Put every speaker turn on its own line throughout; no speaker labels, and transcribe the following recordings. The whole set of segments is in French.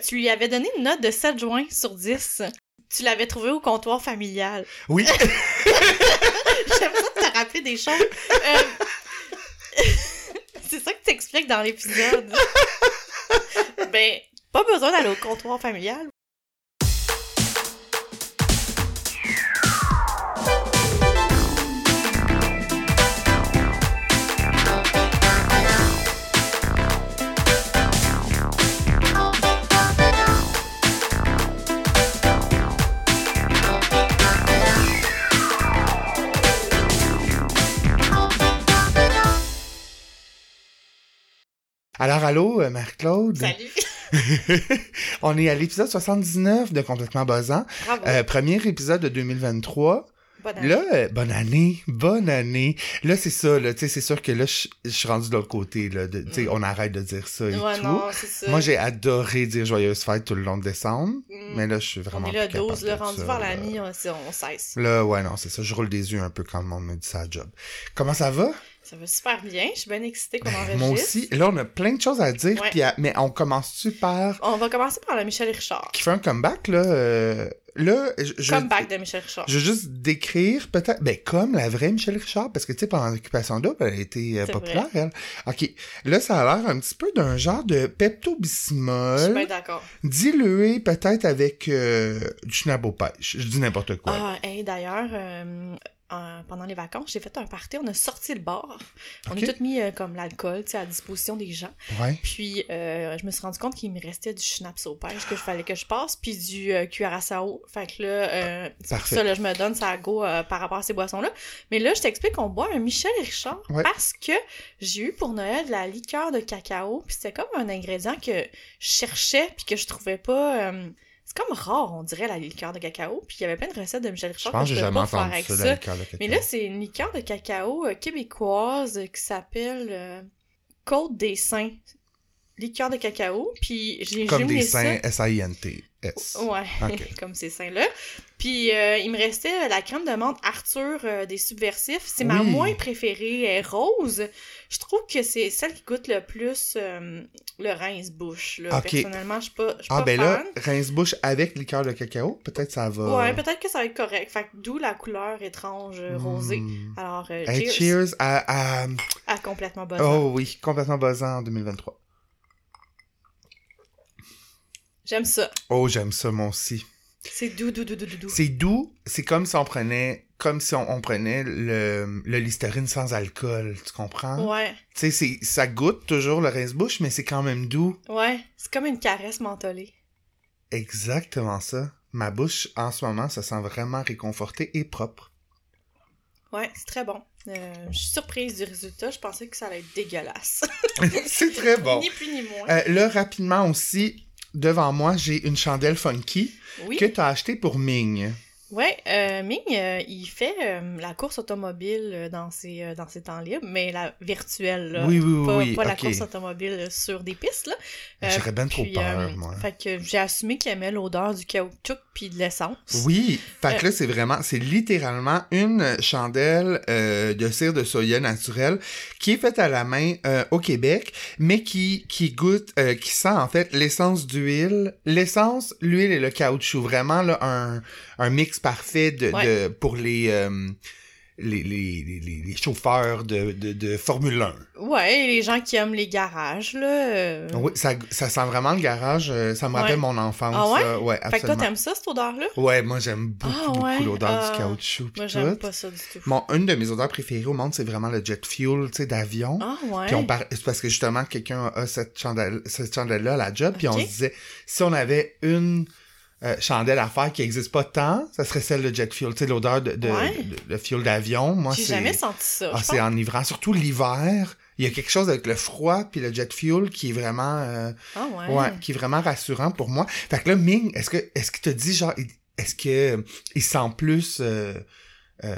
Tu lui avais donné une note de 7 joints sur 10. Tu l'avais trouvé au comptoir familial.
Oui.
J'aime ça te rappeler des choses. Euh, C'est ça que tu expliques dans l'épisode. ben, pas besoin d'aller au comptoir familial.
Alors, allô, euh, Marc-Claude.
Salut.
On est à l'épisode 79 de Complètement Buzzant.
Bravo.
Euh, premier épisode de 2023.
Bonne année.
Là, euh, bonne année, bonne année. Là, c'est ça, là, tu sais, c'est sûr que là, je je suis rendu de l'autre côté, là, tu sais, on arrête de dire ça et
Mm. ouais,
tout.
non, ça.
Moi, j'ai adoré dire joyeuse fête tout le long de décembre,
Mm.
mais là, je suis vraiment
On est là,
plus capable
12, là,
de
rendu vers la mi, on, on cesse.
Là, ouais, non, c'est ça. Je roule des yeux un peu quand le monde me dit ça à job. Comment ça va?
Ça va super bien, je suis bien excitée qu'on enregistre.
Ben, Moi aussi. Là, on a plein de choses à dire,
Ouais.
puis à- mais on commence-tu par...
On va commencer par le Michel Richard.
Qui fait un comeback, là? euh, Là, je... je-
Comeback de Michel Richard.
Je veux juste décrire peut-être, ben comme la vraie Michelle Richard, parce que tu sais, pendant l'occupation double, elle a été euh, populaire, elle. Ok, là, ça a l'air un petit peu d'un genre de
Je suis bien
Pepto-Bismol,
d'accord.
dilué peut-être avec euh, du schnapp pêche. Je dis n'importe quoi.
Ah, hey, d'ailleurs, euh, euh, pendant les vacances, j'ai fait un party, on a sorti le bar. On a tout mis euh, comme l'alcool, tu sais, à disposition des gens.
Ouais.
Puis, euh, je me suis rendu compte qu'il me restait du schnapps au pêche que je fallait que je passe, puis du euh, cuirassao. Fait que là, c'est pour
Parfait.
ça, là, je me donne ça à go par rapport à ces boissons-là. Mais là, je t'explique qu'on boit un Michel Richard
Ouais.
parce que j'ai eu pour Noël de la liqueur de cacao, puis c'était comme un ingrédient que je cherchais, puis que je trouvais pas... c'est comme rare, on dirait, la liqueur de cacao. Puis il y avait plein de recettes de Michel
Je
Richard
pense que
je
j'ai jamais
faire
entendu
avec
ça,
ça.
la liqueur de cacao.
Mais là, c'est une liqueur de cacao euh, québécoise euh, qui s'appelle euh, Côte des Saints. Liqueur de cacao. Puis j'ai
Comme des seins S-I-N-T-S.
Ouais, comme ces seins-là. Puis euh, il me restait la crème de menthe Arthur euh, des Subversifs. C'est ma moins préférée. Elle est rose. Je trouve que c'est celle qui goûte le plus euh, le rince-bouche. là.
Ok.
Personnellement, je suis pas,
Ah,
pas
ben
fan.
là, rince-bouche avec liqueur de cacao, peut-être ça va...
Ouais, peut-être que ça va être correct. Fait que d'où la couleur étrange euh, rosée.
Hmm.
Alors, euh,
Hey,
cheers,
cheers à... à-
à complètement bonne.
Oh oui, complètement buzzant en 2023.
J'aime ça.
Oh, j'aime ça, moi aussi.
C'est doux, doux, doux, doux, doux.
C'est doux, c'est comme si on prenait, comme si on, on prenait le, le Listerine sans alcool, tu comprends?
Ouais,
Tu sais, c'est, ça goûte toujours le rince-bouche, mais c'est quand même doux.
ouais. C'est comme une caresse mentholée.
Exactement ça. Ma bouche, en ce moment, se sent vraiment réconfortée et propre.
Ouais, c'est très bon. Euh, je suis surprise du résultat. Je pensais que ça allait être dégueulasse.
c'est très bon.
ni plus ni moins.
Euh, là, rapidement aussi, devant moi, j'ai une chandelle funky
oui.
que tu as achetée pour Ming.
Ouais, euh, Ming, euh, il fait euh, la course automobile dans ses, dans ses temps libres, mais la virtuelle, là.
Oui, oui,
pas,
oui,
pas la course automobile sur des pistes, là.
J'aurais bien trop peur, moi.
Fait que j'ai assumé qu'il aimait l'odeur du caoutchouc puis de l'essence.
Oui, fait que là, c'est vraiment, c'est littéralement une chandelle de cire de soya naturelle qui est faite à la main au Québec, mais qui, qui goûte, qui sent en fait l'essence d'huile, l'essence, l'huile et le caoutchouc. Vraiment, là, un, un mix parfait de,
Ouais.
de pour les, euh, les, les, les, chauffeurs de, de, de Formule 1.
Ouais, les gens qui aiment les garages, là. euh,
Oui, ça, ça sent vraiment le garage, euh, ça me
Ouais.
rappelle mon enfance.
Ah ouais?
ouais,
Fait que toi,
absolument.
t'aimes ça, cette odeur-là?
Ouais, moi j'aime beaucoup,
Ah ouais?
beaucoup l'odeur
Ah,
du caoutchouc. pis
Moi, j'aime pas ça du tout.
Bon, une de mes odeurs préférées au monde, c'est vraiment le jet fuel, tu sais, d'avion.
Ah ouais?
Puis on par... C'est parce que justement, quelqu'un a cette chandelle, cette chandelle-là à la job, puis on se disait, si on avait une euh, chandelle à faire qui n'existe pas tant, ça serait celle de jet fuel, tu sais, l'odeur de, de,
Ouais.
de- de fuel d'avion. Moi,
J'ai jamais senti ça.
Ah, c'est enivrant, surtout l'hiver. Il y a quelque chose avec le froid puis le jet fuel qui est vraiment, euh.
Ah ouais?
ouais, qui est vraiment rassurant pour moi. Fait que là, Ming, est-ce que, est-ce qu'il te dit genre, est-ce que il sent plus euh, euh,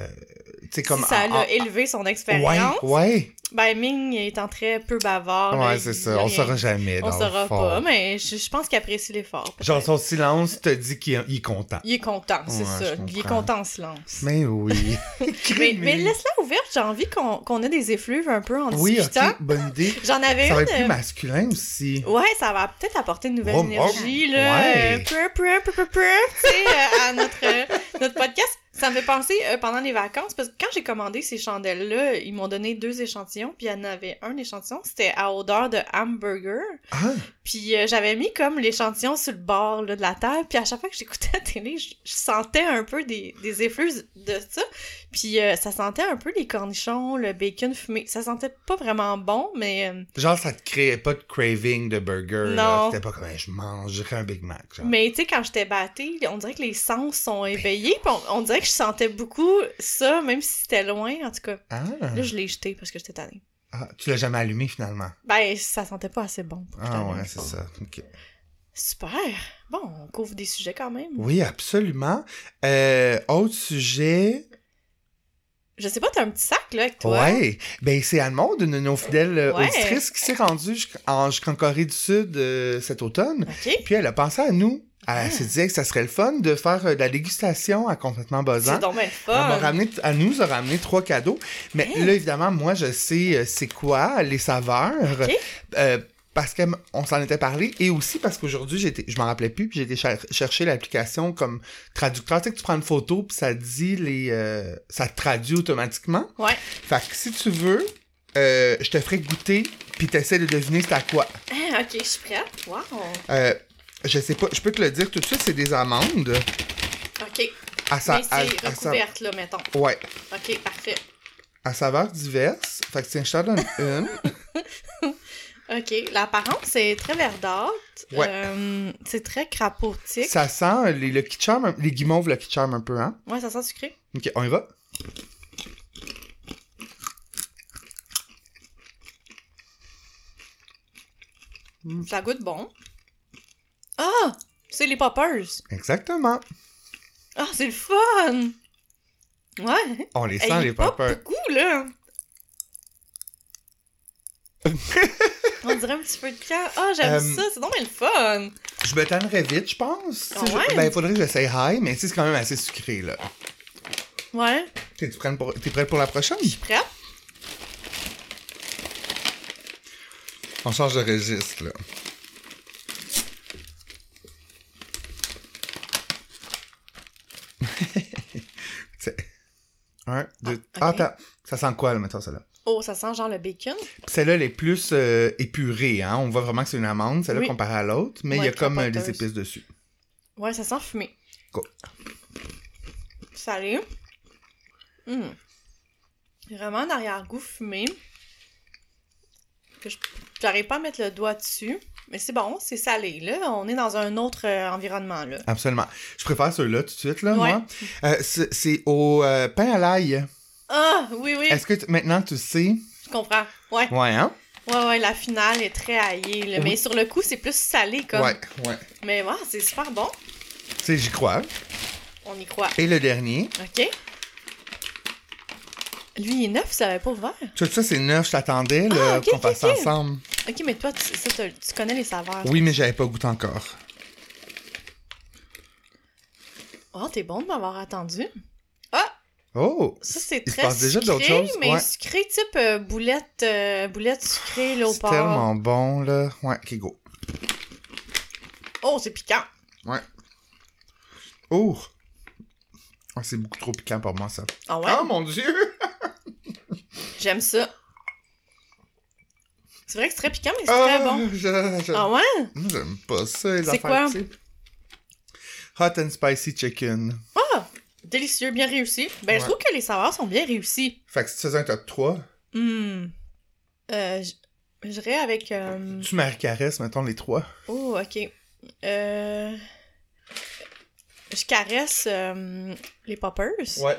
comme...
si ça
en- en-
a élevé son
Ouais,
expérience,
ouais.
ben Ming étant très peu bavard.
Ouais, c'est ça.
a
On
rien-
saura jamais,
On
dans
saura pas, mais je, je pense qu'il apprécie l'effort.
Genre, son silence te dit qu'il est- content.
Il est content, c'est
Ouais,
ça. Il est content en silence.
Mais oui.
Mais, mais laisse-la ouverte, j'ai envie qu'on qu'on ait des effluves un peu en
Oui,
discutant.
ok, bonne idée.
J'en avais
Ça va
une.
être plus
euh,
masculin aussi.
Ouais, ça va peut-être apporter une nouvelle
Vroom,
énergie,
vroom.
là.
Ouais.
euh, tu sais, euh, à notre, euh, notre podcast. Ça me fait penser euh, pendant les vacances, parce que quand j'ai commandé ces chandelles-là, ils m'ont donné deux échantillons, puis il y en avait un échantillon, c'était à odeur de hamburger.
Ah,
Puis euh, j'avais mis comme l'échantillon sur le bord là, de la table, puis à chaque fois que j'écoutais la télé, je, je sentais un peu des, des effluves de ça. Puis euh, ça sentait un peu les cornichons, le bacon fumé. Ça sentait pas vraiment bon, mais... euh,
genre, ça te créait pas de craving de burger.
Non.
C'était pas comme, je mangerais un Big Mac. Genre.
Mais tu sais, quand j'étais battée, on dirait que les sens sont éveillés. Puis on, on dirait que je sentais beaucoup ça, même si c'était loin. En tout cas,
Ah.
là, je l'ai jeté parce que j'étais tannée.
Ah, tu l'as jamais allumé finalement?
Ben, ça sentait pas assez bon. pour que
Ah ouais, c'est ça.
Super. Bon, on couvre des sujets quand même.
Oui, absolument. Euh, autre sujet.
Je sais pas, t'as un petit sac, là, avec toi.
Ouais. Ben, c'est Anne-Maud, une de nos fidèles euh,
Ouais.
auditrices, qui s'est rendue jusqu'en Corée du Sud euh, cet automne.
OK.
Puis elle a pensé à nous. Elle
Ah.
s'est dit que ça serait le fun de faire euh, de la dégustation à complètement buzzant.
C'est le
Elle,
fun.
ramené, elle nous a ramené trois cadeaux. Mais
Hein?
là, évidemment, moi, je sais euh, c'est quoi, les saveurs.
Ok.
euh, parce qu'on s'en était parlé. Et aussi parce qu'aujourd'hui, j'étais, je m'en rappelais plus, puis j'ai été cher- chercher l'application comme traducteur. Tu sais que tu prends une photo, puis ça dit les... euh, ça te traduit automatiquement.
Ouais.
Fait que si tu veux, euh, je te ferai goûter, puis t'essaies de deviner c'est à quoi.
Ah, ok, je suis prête. Wow.
Euh, je sais pas, je peux te le dire tout de suite, c'est des amandes.
Ok.
À sa,
Mais c'est
à sa-
recouverte, là, mettons.
ouais,
Ok, parfait.
à saveurs diverses. Fait que tiens, je t'en donne une.
Ok, l'apparence est très verdâtre.
Ouais.
Euh, c'est très crapotique.
Ça sent les Lucky Charm, les guimauves Lucky Charm un peu, hein?
Ouais, ça sent sucré.
Ok, on y va?
Ça goûte bon. Ah! C'est les poppers.
Exactement.
Ah, c'est le fun! Ouais.
On les sent, les
pop
poppers.
beaucoup, là. On dirait un petit peu de cœur. Ah, j'aime
Euh,
ça, c'est donc le fun!
Je me tannerais vite, je pense.
Ah
je-
ouais?
Ben, il faudrait que j'essaye high, mais c'est quand même assez sucré, là.
Ouais,
T'es prête pour... t'es prête pour la prochaine?
je suis prête.
On change de registre, là. C'est- Un, deux...
Ah,
Ah,
ok.
attends. Ça sent quoi, là, mettons, celle-là?
Oh, ça sent genre le bacon.
Celle-là, elle est plus euh, épurée, hein. On voit vraiment que c'est une amande, celle-là,
Oui.
comparée à l'autre. Mais il y a
Ouais,
comme euh, des épices dessus.
Ouais, ça sent fumé.
Go.
Salé. Hum. Vraiment un arrière-goût fumé. Que je j'arrive pas à mettre le doigt dessus. Mais c'est bon, c'est salé, là. On est dans un autre euh, environnement, là.
Absolument. Je préfère ceux-là tout de suite, là,
Ouais.
moi. Euh, c'est au euh, pain à l'ail.
Ah, oui, oui,
Est-ce que maintenant tu sais?
je comprends. Ouais,
Ouais, hein?
ouais, ouais, la finale est très haillée, là.
Oui.
Mais sur le coup, c'est plus salé, comme.
Ouais, ouais.
Mais ouais, c'est super bon.
Tu sais, j'y crois.
On y croit.
Et le dernier?
OK. Lui, il est neuf, ça avait pas ouvert.
Tout ça, c'est neuf, je t'attendais, là,
Ah, ok,
qu'on
ok.
ensemble.
OK, mais toi, tu, ça, t'as- tu connais les saveurs.
Oui, mais j'avais pas goûté encore.
Oh, t'es bon de m'avoir attendu. Ah,
Oh!
ça, c'est très
passe déjà
sucré,
d'autres choses,
mais
ouais.
sucré type euh, boulette, euh, boulette sucrée, là, au
C'est tellement bon, là. Ouais, ok, go.
Oh, c'est piquant.
Ouais. Oh! Ah, c'est beaucoup trop piquant pour moi, ça.
Ah ouais?
Oh, mon Dieu!
J'aime ça. C'est vrai que c'est très piquant, mais c'est
Ah,
très bon.
je- je-
Ah ouais?
J'aime pas ça, les
C'est quoi?
Hot and spicy chicken.
Ah! Délicieux, bien réussi. Ben, je trouve que les saveurs sont bien réussies.
Fait que si tu faisais un top 3,
Hum. Euh, j'irais avec... euh,
tu Marie Caresse, mettons les trois.
Oh, ok. Euh... Je caresse euh, les poppers.
Ouais.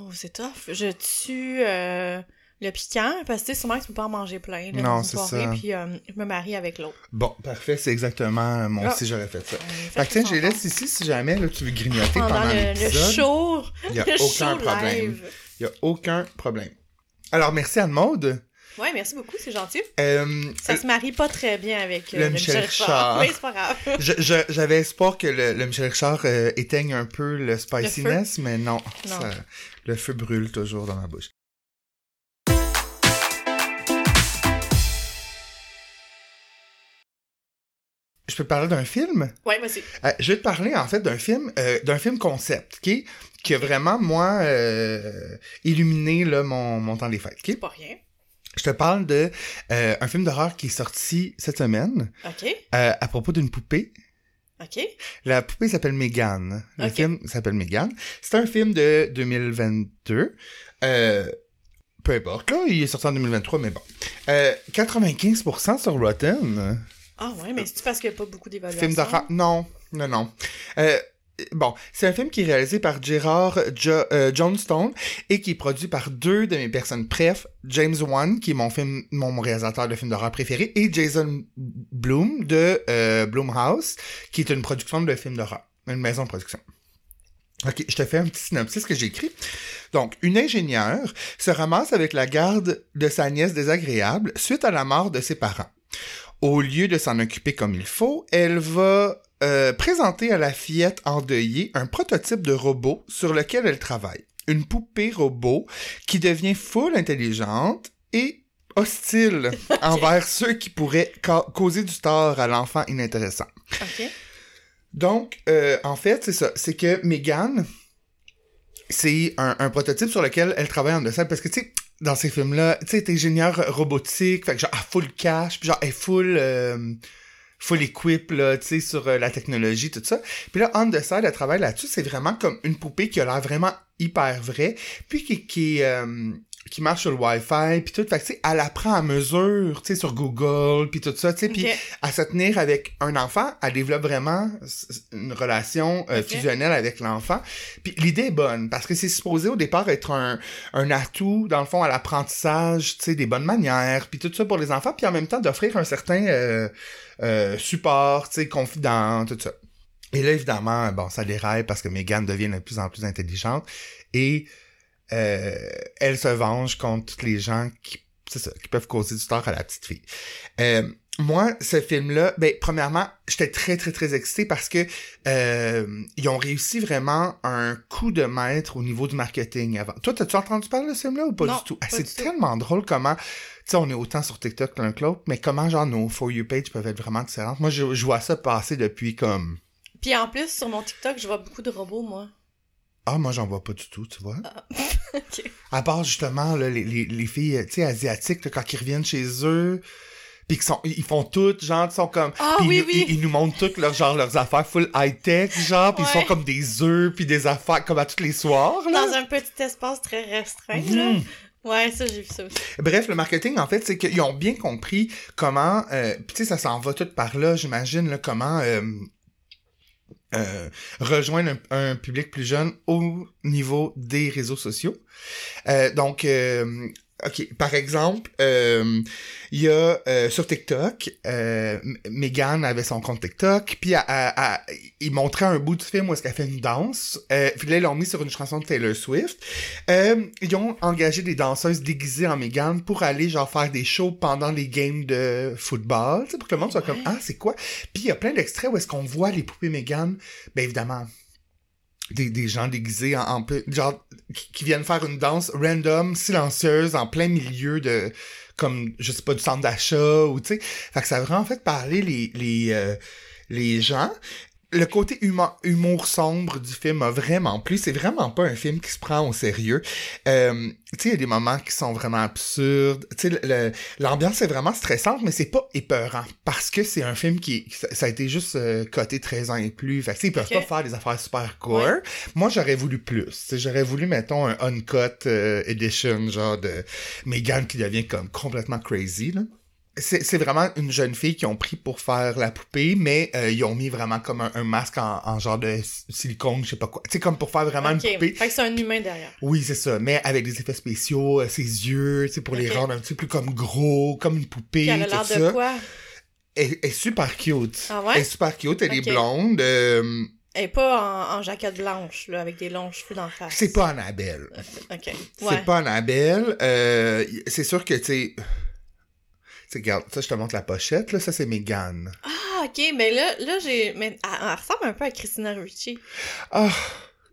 Oh, c'est tough. Je tue euh, le piquant, parce que tu sais, sûrement que tu peux pas en manger plein. Là,
Non, c'est ça.
Puis euh, je me marie avec l'autre.
Bon, parfait, c'est exactement... Moi
Ah.
aussi, j'aurais fait ça.
Euh,
Fait que tiens, je les
ensemble.
laisse ici si jamais là, tu veux grignoter
Pendant
pendant,
le, le show.
Il y a aucun problème. Il y a aucun problème. Alors, merci Anne-Maude.
Ouais, merci beaucoup, c'est gentil.
Euh,
Ça se marie pas très bien avec euh,
Le Michel Richard.
Mais c'est pas grave.
J'avais espoir que le, le Michel Richard euh, éteigne un peu le spiciness, mais non,
Non.
ça- le feu brûle toujours dans ma bouche. Je peux te parler d'un film?
Ouais, vas-y.
Euh, je vais te parler en fait d'un film, euh, d'un film concept, ok, qui a vraiment moi euh, illuminé là, mon, mon temps des fêtes.
C'est pas rien.
Je te parle de un film d'horreur qui est sorti cette semaine
OK.
à propos d'une poupée.
OK.
La poupée s'appelle Megan. Le film s'appelle Megan. C'est un film de 2022. Euh, peu importe, là, il est sorti en 2023, mais bon. Euh, 95% sur Rotten.
Ah ouais, mais c'est parce qu'il n'y a pas beaucoup d'évaluations?
Film d'horreur? Non, non, non. Euh, bon, c'est un film qui est réalisé par Gerard euh, Johnstone et qui est produit par deux de mes personnes préf, James Wan, qui est mon film, mon réalisateur de films d'horreur préféré, et Jason Bloom de euh, Blumhouse, qui est une production de films d'horreur, une maison de production. Ok, je te fais un petit synopsis que j'ai écrit. Donc, une ingénieure se ramasse avec la garde de sa nièce désagréable suite à la mort de ses parents. Au lieu de s'en occuper comme il faut, elle va euh, présenter à la fillette endeuillée un prototype de robot sur lequel elle travaille. Une poupée robot qui devient full intelligente et hostile envers ceux qui pourraient ca- causer du tort à l'enfant inintéressant. Donc, euh, en fait, c'est ça. C'est que Megan, c'est un, un prototype sur lequel elle travaille en dessous. Parce que, tu sais, dans ces films-là, tu sais, t'es ingénieur robotique, fait que genre, elle full cash, puis genre, elle est full, euh, full equip, là, tu sais, sur euh, la technologie, tout ça. Puis là, on the side, elle travaille là-dessus, c'est vraiment comme une poupée qui a l'air vraiment hyper vraie, puis qui, qui, euh, qui marche sur le Wi-Fi, puis tout. Fait que, tu sais, elle apprend à mesure, tu sais, sur Google, puis tout ça, tu sais, puis à se tenir avec un enfant, elle développe vraiment une relation euh, fusionnelle avec l'enfant. Puis l'idée est bonne, parce que c'est supposé au départ être un, un atout, dans le fond, à l'apprentissage, tu sais, des bonnes manières, puis tout ça pour les enfants, puis en même temps d'offrir un certain euh, euh, support, tu sais, confident, tout ça. Et là, évidemment, bon, ça déraille parce que Megan devient de plus en plus intelligente et euh, elle se venge contre tous les gens qui, c'est ça, qui peuvent causer du tort à la petite fille. Euh, moi, ce film-là, ben, premièrement, j'étais très, très, très excité parce que euh, ils ont réussi vraiment un coup de maître au niveau du marketing avant. Toi, t'as-tu entendu parler de ce film-là ou pas
Non,
du tout? Ah, c'est tellement drôle comment, sais, on est autant sur TikTok l'un que l'autre, mais comment, genre, nos For You page peuvent être vraiment différentes? Moi, je, je vois ça passer depuis comme,
Puis en plus, sur mon TikTok, je vois beaucoup de robots, moi.
ah, moi, j'en vois pas du tout, tu vois.
OK.
À part justement là, les, les, les filles, tu sais, asiatiques, là, quand ils reviennent chez eux, puis qu'ils sont, ils font toutes, genre, ils sont comme,
Ah oui,
ils, nous-
oui.
Ils, ils nous montrent toutes leurs genre leurs affaires full high tech, genre, puis ils sont comme des œufs, puis des affaires comme à tous les soirs. Là.
Dans un petit espace très restreint, là. Ouais, ça, j'ai vu ça aussi.
Bref, le marketing, en fait, c'est qu'ils ont bien compris comment, euh, tu sais, ça s'en va tout par là, j'imagine, comment euh, euh, rejoindre un, public plus jeune au niveau des réseaux sociaux. Euh, donc, OK, par exemple, euh, il y a euh, sur TikTok, euh, Megan avait son compte TikTok, puis il montrait un bout du film où est-ce qu'elle fait une danse, euh, puis là, ils l'ont mis sur une chanson de Taylor Swift. Euh, ils ont engagé des danseuses déguisées en Megan pour aller genre faire des shows pendant les games de football, tu sais, pour que le monde soit comme ah c'est quoi. Puis il y a plein d'extraits où est-ce qu'on voit les poupées Megan, ben évidemment des, des gens déguisés en, en genre qui, qui viennent faire une danse random, silencieuse en plein milieu de comme je sais pas du centre d'achat ou tu sais, fait que ça a vraiment fait parler les les euh, les gens le côté humour, humour sombre du film a vraiment plu. C'est vraiment pas un film qui se prend au sérieux. Euh, tu sais, il y a des moments qui sont vraiment absurdes. Tu sais, l'ambiance est vraiment stressante, mais c'est pas épeurant. Parce que c'est un film qui, ça, a été juste euh, coté 13 ans et plus. Fait que, tu sais, ils peuvent pas faire des affaires super gore.
Ouais.
Moi, j'aurais voulu plus. Tu sais, J'aurais voulu, mettons, un uncut euh, edition, genre de Megan qui devient comme complètement crazy, là. C'est vraiment une jeune fille qu'ils ont pris pour faire la poupée, mais euh, ils ont mis vraiment comme un, un masque en, en genre de silicone, je sais pas quoi. Tu sais, comme pour faire vraiment une poupée.
Fait que c'est un humain derrière.
Oui, c'est ça, mais avec des effets spéciaux, euh, ses yeux, tu sais, pour les rendre un petit peu plus comme gros, comme une poupée,
elle a l'air
ça.
de quoi?
Elle, elle est super cute.
Ah ouais?
Elle est super cute, elle est blonde. euh,
Elle est pas en, en jaquette blanche, là, avec des longs cheveux d'en face.
c'est pas Annabelle.
Ok. Ouais.
C'est pas Annabelle. C'est sûr que, tu sais... Tu sais, regarde, ça, je te montre la pochette, là, ça, c'est Megan.
Ah, ok, mais là, là j'ai. Mais elle, elle ressemble un peu à Christina Ricci.
Ah,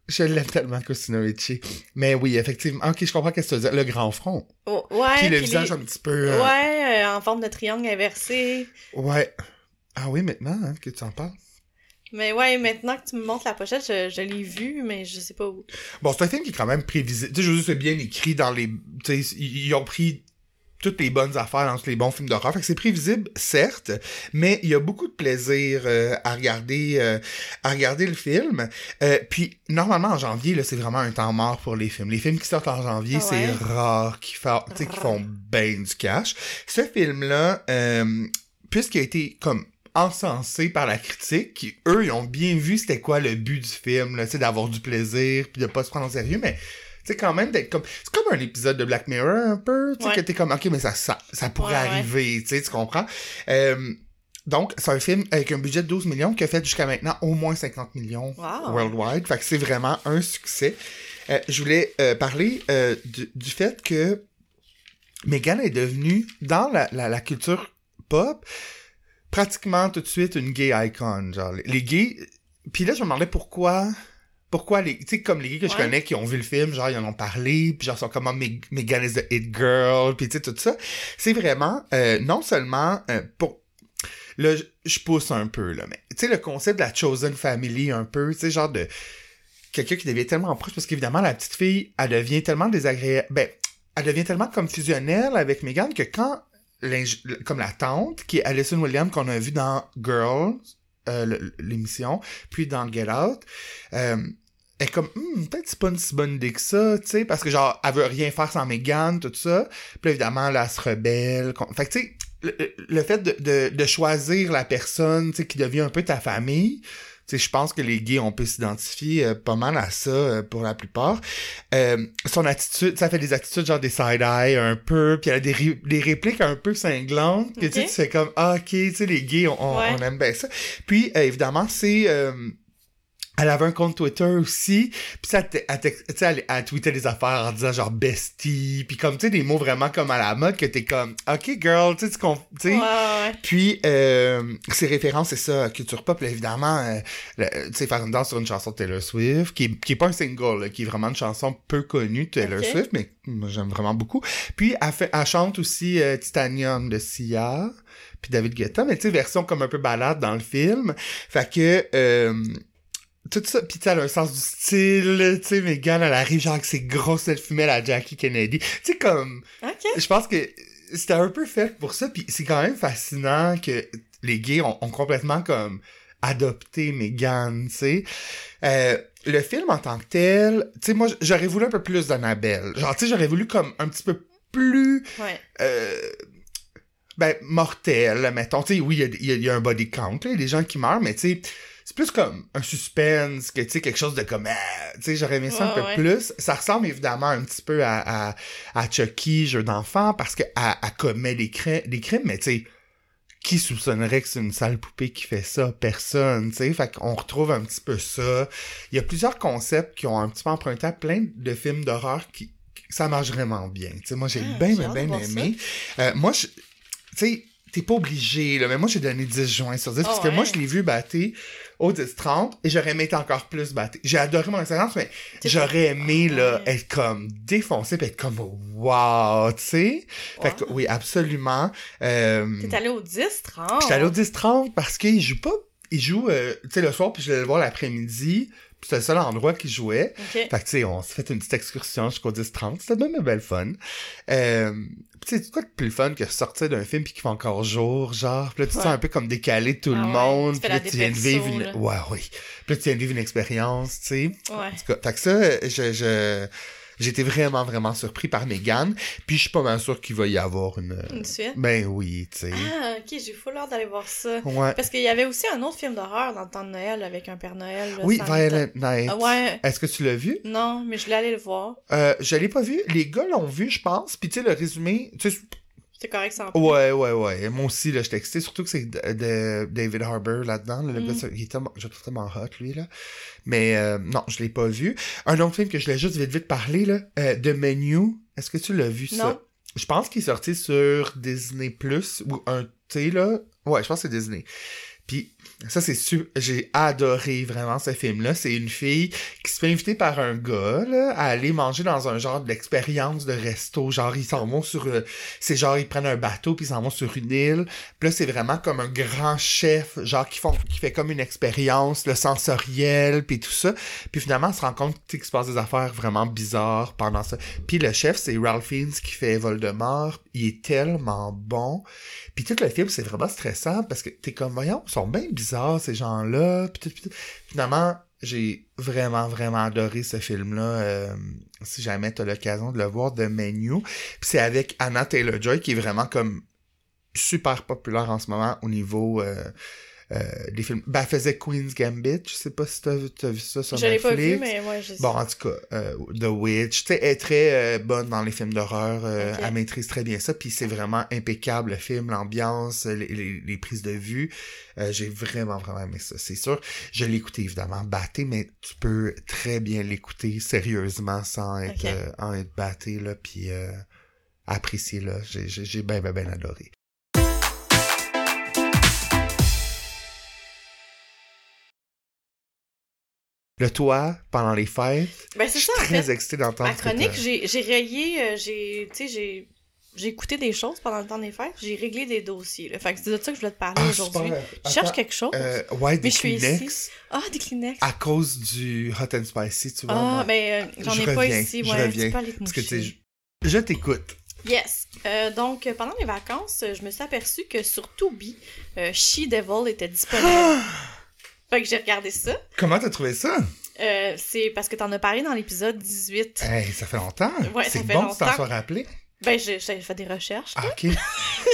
je l'aime tellement, Christina Ricci. Mais oui, effectivement. Ok, je comprends qu'est-ce que tu veux dire. Le grand front.
Oh, ouais.
Puis le
puis
visage
les-
un petit peu... euh,
Ouais, euh, en forme de triangle inversé.
ouais. Ah oui, maintenant, hein, que tu en parles.
Mais ouais, maintenant que tu me montres la pochette, je, je l'ai vue, mais je sais pas où.
Bon, c'est un film qui est quand même prévisible. Tu sais, je veux dire, c'est bien écrit dans les... Tu sais, ils ont pris toutes les bonnes affaires dans tous les bons films d'horreur. Fait que c'est prévisible, certes, mais il y a beaucoup de plaisir euh, à regarder euh, à regarder le film. Euh, puis, normalement, en janvier, là, c'est vraiment un temps mort pour les films. Les films qui sortent en janvier,
ouais?
c'est rare qu'ils fa- tu sais, qu'ils font ben du cash. Ce film-là, euh, puisqu'il a été comme encensé par la critique, qui, eux, ils ont bien vu c'était quoi le but du film, là, tu sais, d'avoir du plaisir, puis de pas se prendre au sérieux, mais sais, quand même, d'être comme... C'est comme un épisode de Black Mirror, un peu, tu sais,
Ouais.
que t'es comme, OK, mais ça, ça, ça pourrait
Ouais,
arriver, tu sais, tu comprends? Euh, donc, c'est un film avec un budget de 12 millions qui a fait jusqu'à maintenant au moins 50 millions
Wow.
worldwide. Fait que c'est vraiment un succès. Euh, je voulais euh, parler euh, du, du fait que Megan est devenue, dans la, la, la culture pop, pratiquement tout de suite une gay icon. Genre, les, les gays... Puis là, je me demandais pourquoi... Pourquoi les... Tu sais, comme les gays que je connais qui ont vu le film, genre, ils en ont parlé, puis genre, sont comme, oh, Meg- Megan is the it girl, puis tu sais, tout ça. C'est vraiment, euh, non seulement euh, pour... Là, je- pousse un peu, là, mais tu sais, le concept de la chosen family, un peu, tu sais, genre de quelqu'un qui devient tellement proche, parce qu'évidemment, la petite fille, elle devient tellement désagréable, ben, elle devient tellement comme fusionnelle avec Megan que quand, comme la tante, qui est Alison Williams, qu'on a vu dans Girls, euh, l'émission, puis dans Get Out, euh, elle est comme, Hmm, peut-être c'est pas une si bonne idée que ça, tu sais, parce que genre, elle veut rien faire sans Megan, tout ça. Puis évidemment, là, elle se rebelle. Fait que, tu sais, le, le fait de, de, de choisir la personne, tu sais, qui devient un peu ta famille, je pense que les gays, on peut s'identifier euh, pas mal à ça euh, pour la plupart. Euh, son attitude, ça fait des attitudes genre des side-eye un peu, puis elle a des, ré- des répliques un peu cinglantes, que tu sais,
Ok.
tu fais comme, ah, ok, tu sais, les gays, on, on-
Ouais.
on aime bien ça. Puis, euh, évidemment, c'est... elle avait un compte Twitter aussi, puis ça, elle, elle, tweetait des affaires en disant genre bestie, puis comme, tu sais, des mots vraiment comme à la mode que t'es comme, ok girl, tu sais, tu sais.
Ouais, ouais.
Puis, euh, ses références, c'est ça, culture pop, là, évidemment, euh, tu sais, faire une danse sur une chanson de Taylor Swift, qui est, qui est pas un single, là, qui est vraiment une chanson peu connue de Taylor. Swift, mais moi, j'aime vraiment beaucoup. Puis, elle, fait, elle chante aussi euh, Titanium de Sia, puis David Guetta, mais tu sais, version comme un peu balade dans le film. Fait que, euh, tout ça, pis tu sais, elle a un sens du style, tu sais, Megan, elle arrive genre avec ses grosses ailes fumées à Jackie Kennedy. Tu sais, comme,
Ok.
je pense que c'était un peu fait pour ça, puis c'est quand même fascinant que les gays ont, ont complètement comme adopté Megan, tu sais. Euh, le film en tant que tel, tu sais, moi, j'aurais voulu un peu plus d'Annabelle. Genre, tu sais, j'aurais voulu comme un petit peu plus
Ouais.
euh, ben, mortel, mettons. Tu sais, oui, il y a- y, y un body count, là, il y a des gens qui meurent, mais tu sais, plus comme un suspense que, tu sais, quelque chose de comme, ah, tu sais, j'aurais aimé ça un peu
ouais.
plus. Ça ressemble évidemment un petit peu à, à, à Chucky, jeu d'enfant, parce qu'elle elle commet des, cri- des crimes, mais tu sais, qui soupçonnerait que c'est une sale poupée qui fait ça? Personne, tu sais. Fait qu'on retrouve un petit peu ça. Il y a plusieurs concepts qui ont un petit peu emprunté à plein de films d'horreur qui, ça marche vraiment bien. Tu sais, moi, j'ai
Ah,
bien, bien, bien aimé. Euh, moi, je, tu sais, t'es pas obligé, là, mais moi, j'ai donné 10 juin sur 10, parce que
ouais?
moi, je l'ai vu battre au 10-30, et j'aurais aimé être encore plus batté. J'ai adoré mon expérience, mais j'aurais aimé, là, être comme défoncé, pis être comme, wow, tu sais? Fait que, oui, absolument. Euh,
T'es allé au 10, 30.
J'étais allé au 10-30 parce qu'il joue pas. Il joue, euh, tu sais, le soir, puis je l'allais le voir l'après-midi. C'était le seul endroit qu'il jouait.
Ok.
Fait que, tu sais, on s'est fait une petite excursion jusqu'au 10-30. C'était même un bel fun. Euh, tu sais, quoi de plus fun que sortir d'un film puis qu'il fait encore jour, genre? Puis là, tu te
Ouais.
sens un peu comme décalé tout
Ah
le
ouais,
monde.
tu
Puis là, tu viens de vivre une... Ouais, oui. Puis là, tu viens de vivre une expérience, tu sais.
Ouais.
En tout cas, fait que ça, je, je, Été vraiment, vraiment surpris par Megan. Puis je suis pas mal sûr qu'il va y avoir une...
Une suite?
Ben oui, tu sais.
Ah, ok, j'ai full hâte d'aller voir ça.
Ouais.
Parce qu'il y avait aussi un autre film d'horreur dans le temps de Noël avec un Père Noël.
Oui. Violent Night.
Ah ouais.
Est-ce que tu l'as vu?
Non, mais je aller le voir.
Euh, je l'ai pas vu. Les gars l'ont vu, je pense. Puis tu sais, le résumé... Tu sais,
C'est correct sans
Ouais, ouais, ouais. Moi aussi, là, j'étais excité. Surtout que c'est de, de David Harbour là-dedans. là, Le
Mm.
gars, ça- il est tellement, je le trouve tellement hot, lui, là. Mais euh, non, je l'ai pas vu. Un autre film que je voulais juste vite, vite parler, là, euh, The Menu. Est-ce que tu l'as vu, ça?
Non.
Je pense qu'il est sorti sur Disney+, Plus ou un, sais, là. Ouais, je pense que c'est Disney. Puis ça, c'est sûr, j'ai adoré vraiment ce film-là. C'est une fille qui se fait inviter par un gars là, à aller manger dans un genre d'expérience de resto. Genre, ils s'en vont sur... euh, c'est genre, ils prennent un bateau, puis ils s'en vont sur une île. Puis là, c'est vraiment comme un grand chef, genre, qui, font, qui fait comme une expérience, le sensoriel, puis tout ça. Puis finalement, on se rend compte qu'il se passe des affaires vraiment bizarres pendant ça. Puis le chef, c'est Ralph Fiennes qui fait Voldemort. Il est tellement bon. Puis tout le film, c'est vraiment stressant parce que t'es comme, voyons, ils sont bien bizarres, ces gens-là. Finalement, j'ai vraiment, vraiment adoré ce film-là. euh, si jamais t'as l'occasion de le voir, de Menu. Puis c'est avec Anna Taylor-Joy qui est vraiment comme super populaire en ce moment au niveau euh, euh, des films. Ben, elle faisait Queen's Gambit. Je sais pas si t'as vu, vu ça sur
Je l'ai
Netflix.
pas vu, mais ouais, je.
Bon, en tout cas, euh, The Witch, tu sais, elle est très euh, bonne dans les films d'horreur, euh, elle maîtrise très bien ça, puis c'est vraiment impeccable le film, l'ambiance, les, les, les prises de vue, Euh, j'ai vraiment, vraiment aimé ça, c'est sûr. Je l'ai écouté évidemment batté, mais tu peux très bien l'écouter sérieusement sans être,
Ok.
euh, en être batté, là, puis euh, apprécier, là, j'ai bien, bien, bien adoré. Le toit, pendant les fêtes,
Ben,
je
c'est
suis
ça, en
très
fait.
excitée d'entendre
Ma chronique, j'ai j'ai rayé, euh, j'ai, tu sais, j'ai, j'ai écouté des choses pendant le temps des fêtes, j'ai réglé des dossiers. Là. Fait que c'est de ça que je voulais te parler
Ah,
aujourd'hui. Je cherche quelque chose.
euh, ouais, des
Mais je suis
Kleenex.
Ah, des Kleenex.
À cause du hot and spicy, tu vois.
Ah,
moi.
ben, euh, j'en
Je
ai pas
reviens,
ici.
je
Ouais,
reviens,
peux aller te
Parce que je, je t'écoute.
Yes. Euh, donc, pendant mes vacances, je me suis aperçue que sur Tubi, She Devil était disponible. Fait que j'ai regardé ça.
Comment t'as trouvé ça?
Euh, c'est parce que t'en as parlé dans l'épisode 18.
Hey, ça fait longtemps.
Ouais,
c'est bon que t'en sois rappelé.
Ben, j'ai fait des recherches.
Ah, ok.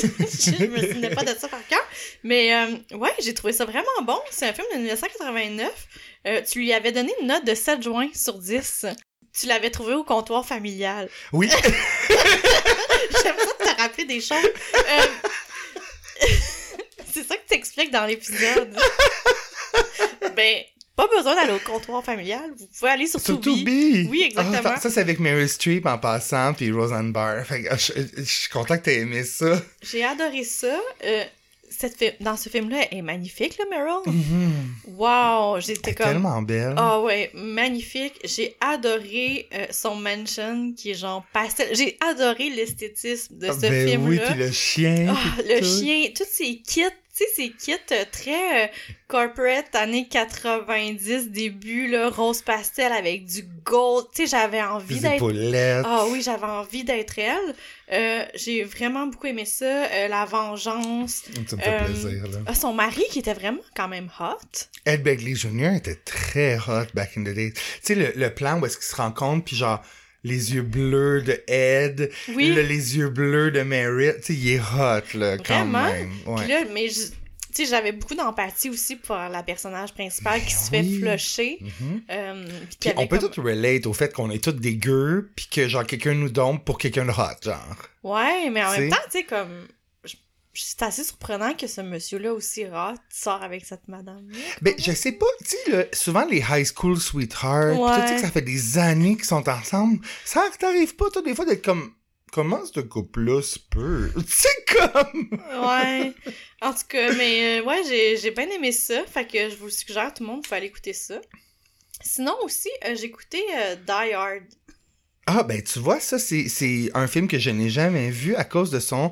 je me souvenais pas de ça par cœur. Mais euh, ouais, j'ai trouvé ça vraiment bon. C'est un film de 1989. Euh, tu lui avais donné une note de 7 juin sur 10. Tu l'avais trouvé au comptoir familial.
Oui.
J'aime ça de te rappeler des choses. C'est ça que tu expliques dans l'épisode. ben, pas besoin d'aller au comptoir familial. Vous pouvez aller sur,
Sur
Tubi.
Tubi.
Oui, exactement.
Ah, attends, ça, c'est avec Mary Streep en passant, puis Roseanne Barr. Fait que, ah, je, je suis content que t'aies aimé ça.
J'ai adoré ça. Euh, cette Dans ce film-là, elle est magnifique, là, Meryl.
Mhm.
Wow!
Elle
J'étais comme...
tellement belle.
Ah ouais, magnifique. J'ai adoré euh, son mansion qui est genre pastel. J'ai adoré l'esthétisme de
Ah,
ce
ben
film-là.
oui, puis le chien.
Le
tout.
chien, tous ces kits, sais, ces kits euh, très euh, corporate, années 90, début, là, rose pastel avec du gold. Tu sais, j'avais envie d'être. Ah oui, j'avais envie d'être elle. Euh, j'ai vraiment beaucoup aimé ça. Euh, la vengeance.
Ça me fait plaisir, là.
Ah, son mari qui était vraiment quand même hot.
Ed Begley Jr. était très hot back in the day. Tu sais, le, le plan où est-ce qu'ils se rencontrent, puis genre, les yeux bleus de Ed,
Oui.
le- les yeux bleus de Merritt, tu sais, il est hot, là, quand
Vraiment?
même. Ouais.
Là, mais je- tu sais, j'avais beaucoup d'empathie aussi pour la personnage principale qui se fait
Ben
flusher.
Mhm.
Euh, puis
on peut
comme-
tout relate au fait qu'on est tous des gueux, puis que genre quelqu'un nous dompe pour quelqu'un de hot, genre.
Ouais, mais en même temps, tu sais, comme. C'est assez surprenant que ce monsieur-là aussi hot sort avec cette madame-là.
Ben, je sais pas, tu sais, souvent les high school sweethearts,
Ouais.
tu sais que ça fait des années qu'ils sont ensemble, ça t'arrive pas, toi, des fois, d'être comme, comment ce couple-là se peut? Tu sais, comme...
Ouais. En tout cas, mais euh, ouais, j'ai bien aimé ça. Fait que je vous le suggère, tout le monde, faut aller écouter ça. Sinon aussi, euh, j'ai écouté euh, Die Hard.
Ah, ben, tu vois, ça, c'est un film que je n'ai jamais vu à cause de son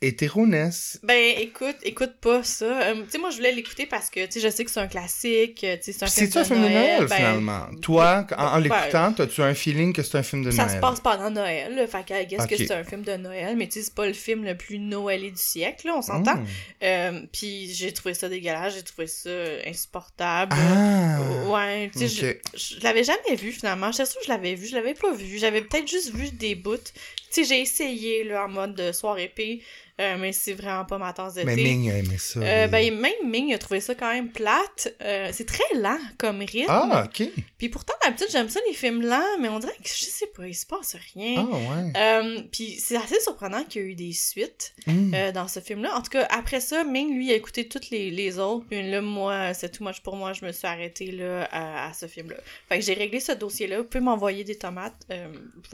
hétéroness.
Ben, écoute, écoute pas ça. Euh, tu sais, moi, je voulais l'écouter parce que, tu sais, je sais que c'est un classique, euh, tu sais, c'est un film
C'est-tu un
de
film de Noël,
ben,
finalement? Toi, en, en
ben,
l'écoutant, as-tu un feeling que c'est un film de
Ça
Noël?
se passe pendant Noël, là, fait guess que c'est un film de Noël, mais tu sais, c'est pas le film le plus Noëlé du siècle, là, on s'entend.
Mm.
Euh, puis j'ai trouvé ça dégueulasse, j'ai trouvé ça insupportable.
Ah!
Ouais, tu sais, je, je l'avais jamais vu finalement. J'étais sûre que je l'avais vu, je l'avais pas vu. J'avais peut-être juste vu des bouts. Tu sais, j'ai essayé là, en mode de soirée épée, euh, mais c'est vraiment pas ma tasse de
Mais
thé.
Ming a aimé ça.
Euh, ben, même Ming a trouvé ça quand même plate. Euh, c'est très lent comme rythme.
Ah, ok.
Puis pourtant, d'habitude, j'aime ça les films lents, mais on dirait que je sais pas, il se passe rien.
Ah, ouais.
Euh, puis c'est assez surprenant qu'il y ait eu des suites
Mm.
euh, dans ce film-là. En tout cas, après ça, Ming, lui, a écouté toutes les, les autres. Puis là, moi, c'est too much pour moi. Je me suis arrêtée là, à, à ce film-là. Fait que j'ai réglé ce dossier-là. Vous pouvez m'envoyer des tomates. Je vais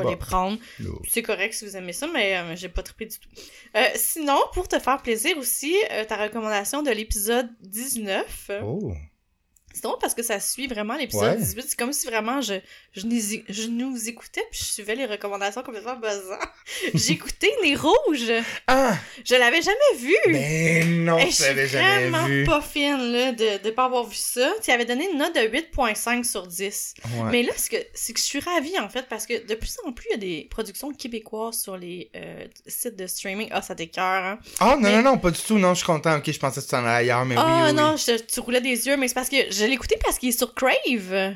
Bon.
les prendre. C'est correct si vous aimez ça, mais j'ai pas trippé du tout. Sinon, pour te faire plaisir aussi, euh, ta recommandation de l'épisode 19. euh,
Oh.
C'est drôle parce que ça suit vraiment l'épisode
Ouais.
18. C'est comme si vraiment je, je, nous, je nous écoutais puis je suivais les recommandations complètement buzzant. J'écoutais Les Rouges.
Ah!
Je l'avais jamais vu.
Ben non,
Et
je l'avais jamais
vraiment
vu.
pas fine là, de ne pas avoir vu ça. Tu avais donné une note de 8.5 sur 10.
Ouais.
Mais là, c'est que, que je suis ravie en fait parce que de plus en plus, il y a des productions québécoises sur les euh, sites de streaming. Ah, ça t'écœure, hein?
Ah, non,
mais-
non, non, pas du tout. Non, je suis content. Ok, je pensais que tu en allais ailleurs, mais
Ah
oui, oui.
non, je- tu roulais des yeux, mais c'est parce que je l'ai écouté parce qu'il est sur Crave.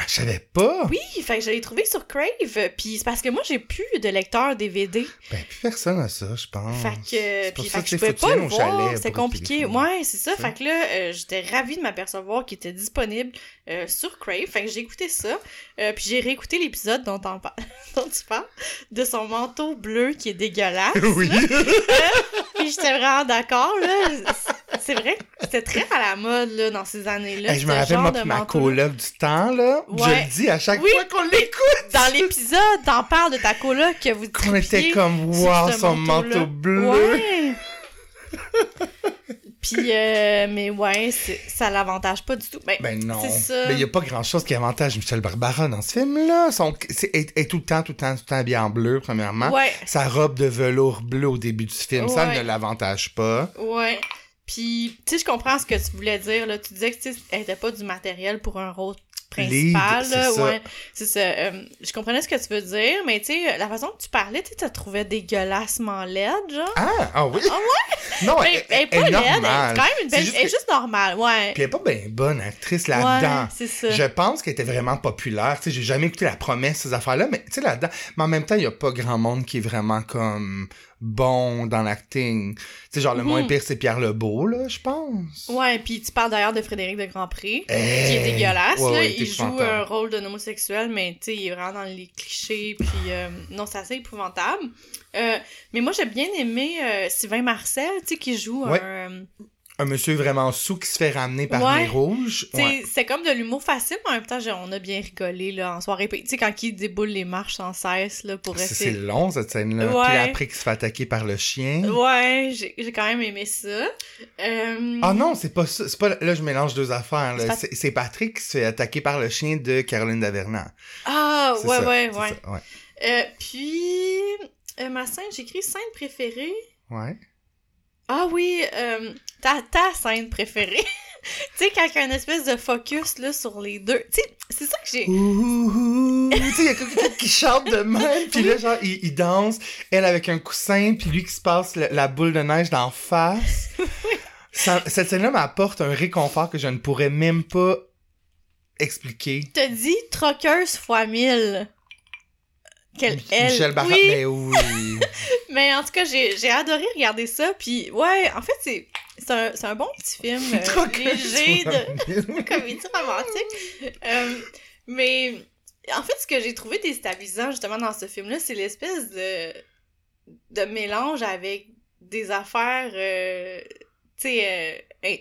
Ah, je savais pas.
Oui, fait que je l'ai trouvé sur Crave. Puis c'est parce que moi, j'ai plus de lecteur DVD.
Ben, plus personne a ça, je pense.
Fait que, puis,
ça
fait que je pouvais pas le voir, c'était compliqué. Ouais, c'est ça. Fait que là, euh, j'étais ravie de m'apercevoir qu'il était disponible euh, sur Crave. Fait que j'ai écouté ça. Euh, puis j'ai réécouté l'épisode dont, dont tu parles, de son manteau bleu qui est dégueulasse.
oui.
Puis j'étais vraiment d'accord, là. C'est vrai c'était très à la mode, là, dans ces années-là.
Hey, je me rappelle, moi, ma coloc du temps, là. Je le dis à chaque
Oui.
fois qu'on l'écoute.
Dans l'épisode, t'en parles de ta coloc que vous
Qu'on était comme, wow, son manteau bleu.
Ouais. Puis, euh, mais ouais, ça l'avantage pas du tout. Ben,
Ben non. Mais il n'y a pas grand-chose qui avantage Michel Barbara dans ce film-là. Elle est tout le temps, tout le temps, tout le temps habillée en bleu, premièrement.
ouais,
Sa robe de velours bleu au début du film, ça ne l'avantage pas.
ouais. Puis, tu sais, je comprends ce que tu voulais dire, là. Tu disais que, elle était pas du matériel pour un rôle principal,
c'est.
Ouais, ça. Euh, je comprenais ce que tu veux dire, mais tu sais, la façon que tu parlais, tu tu trouvais dégueulassement laide, genre.
Ah, ah oui?
Ah
ouais? Non,
Mais
elle,
elle est pas laide, elle est quand même une belle...
Juste
Elle est juste normale, ouais.
Puis elle est pas bien bonne actrice là-dedans.
Ouais, c'est ça.
Je pense qu'elle était vraiment populaire. Tu sais, j'ai jamais écouté La Promesse, ces affaires-là, mais tu sais, là-dedans. Mais en même temps, il y a pas grand monde qui est vraiment comme bon dans l'acting. Tu sais, genre, le
Mhm.
moins pire, c'est Pierre Lebeau, là, je pense.
Ouais, puis tu parles d'ailleurs de Frédéric de Grandpré. qui
Hey!
est dégueulasse.
Ouais,
là.
ouais,
il joue un rôle d'un homosexuel, mais tu sais, il est vraiment dans les clichés. Puis euh, non, c'est assez épouvantable. Euh, mais moi, j'ai bien aimé euh, Sylvain Marcel, tu sais, qui joue
Ouais.
un.
Un monsieur vraiment sous qui se fait ramener par
Ouais.
les rouges. Ouais.
C'est comme de l'humour facile, mais en même temps, on a bien rigolé là, en soirée. Tu sais, quand il déboule les marches sans cesse là, pour
C'est long, cette scène-là.
Ouais.
Puis après qu'il se fait attaquer par le chien.
Ouais, j'ai j'ai quand même aimé ça. Euh,
Ah non, c'est pas ça. C'est pas... Là, je mélange deux affaires.
C'est
Patrick qui se fait attaquer par le chien de Caroline Davernat.
Ah, ouais,
ça,
ouais, ouais.
ça, ouais.
Euh, puis, euh, ma scène, j'ai écrit scène préférée.
Ouais.
Ah oui, euh, ta, ta scène préférée. tu sais, quand il y a une espèce de focus là, sur les deux. Tu sais, c'est ça que j'ai.
Tu sais, il y a quelqu'un qui chante de même, puis là, genre, il, il danse, elle avec un coussin, puis lui qui se passe le- la boule de neige d'en face. Ça- cette scène-là m'apporte un réconfort que je ne pourrais même pas expliquer.
Te dis troqueuse fois mille. Quelle elle.
Michel Barra,
oui,
mais oui.
mais en tout cas, j'ai adoré regarder ça. Puis, ouais, en fait, c'est c'est un, un bon petit film euh, léger de comédie romantique. Euh, mais en fait, ce que j'ai trouvé déstabilisant justement dans ce film-là, c'est l'espèce de, de mélange avec des affaires, euh, tu sais, euh,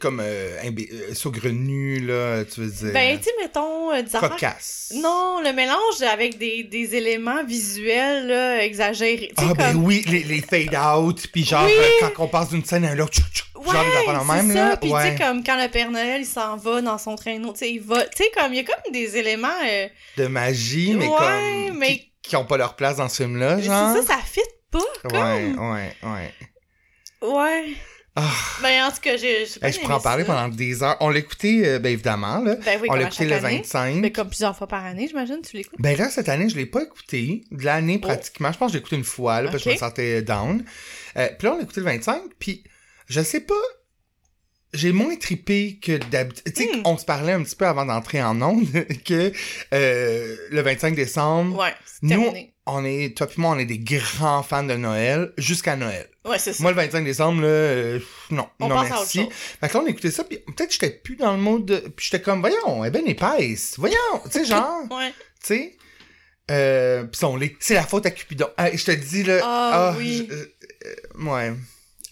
Comme euh, imbé- euh, saugrenu, là, tu veux dire.
ben, tu sais, mettons, euh, des affaires...
cocasse.
Non, le mélange avec des, des éléments visuels là, exagérés. Tu sais,
Ah, ben
comme...
oui, les, les fade-out, puis genre,
Oui.
euh, quand on passe d'une scène à l'autre, tchou, tchou,
Ouais,
genre de même,
c'est
là.
ça. Puis tu
ouais.
sais, comme quand le Père Noël, il s'en va dans son traîneau, tu sais, il va... Tu sais, comme, il y a comme des éléments... euh,
de magie, mais
Ouais,
comme
mais-
qui, qui ont pas leur place dans ce film-là,
C'est
genre.
ça, ça fit pas, comme.
Ouais, ouais, ouais.
Ouais.
Ah.
Ben, en tout cas, j'ai. bien
je pourrais en parler
ça.
pendant des heures. On l'a écouté, euh, ben évidemment, là.
Ben oui,
on
chaque
le
année.
25.
Mais comme plusieurs fois par année, j'imagine, tu l'écoutes.
Ben là, cette année, je l'ai pas écouté. De l'année, pratiquement. Je pense que j'ai écouté une fois, là, parce que je me
Oh.
Sentais down. Euh, puis là, on l'a écouté le 25, puis je sais pas... J'ai moins trippé que d'habitude. Tu sais,
Hmm.
on se parlait un petit peu avant d'entrer en onde que euh, le 25 décembre,
Ouais, c'est terminé.
On est, toi puis moi, on est des grands fans de Noël jusqu'à Noël.
Ouais, c'est ça.
Moi, le 25 décembre, là, euh, non,
On
non merci. Fait que là, on écoutait ça, puis peut-être que j'étais plus dans le mode de... Puis j'étais comme, voyons, elle est bien épaisse. Voyons, tu sais, genre,
Ouais.
tu sais. Euh, pis son lait, c'est la faute à Cupidon. Ah, je te dis, là,
Ah, oui.
je- euh, euh, ouais.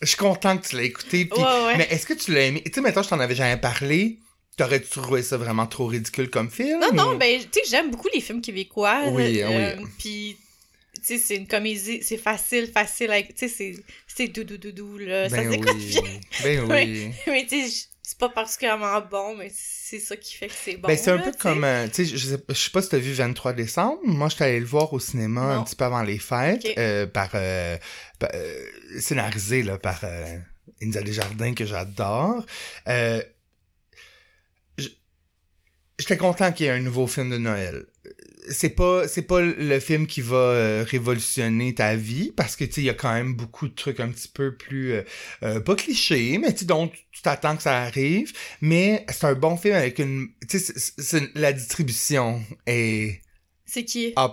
Je suis content que tu l'aies écouté.
Ouais, ouais.
Mais est-ce que tu l'as aimé? Tu sais, maintenant, je t'en avais jamais parlé. T'aurais-tu trouvé ça vraiment trop ridicule comme film?
Non, non, ben, tu sais, j'aime beaucoup les films québécois.
Oui,
euh,
oui.
Puis, sais, c'est une comédie, c'est facile, facile. Tu sais, c'est- c'est doudou doudou, là. ça
Ben
s'écoute
oui,
bien.
ben oui.
Mais tu sais, c'est pas particulièrement bon, mais c'est ça qui fait que c'est bon.
ben, c'est un
là,
peu comme, euh, tu sais, je, sais- je sais pas si t'as vu 23 décembre. Moi, j'étais allé le voir au cinéma un petit peu avant les fêtes, euh, par, euh, par, euh, scénarisé, là, par euh, Inza Desjardins, que j'adore. Euh, J'étais content qu'il y ait un nouveau film de Noël. C'est pas, c'est pas le film qui va euh, révolutionner ta vie, parce que, tu sais, il y a quand même beaucoup de trucs un petit peu plus, euh, euh, pas clichés, mais tu sais, dont tu t'attends que ça arrive. Mais c'est un bon film avec une, tu sais, la distribution est
C'est qui?
A++,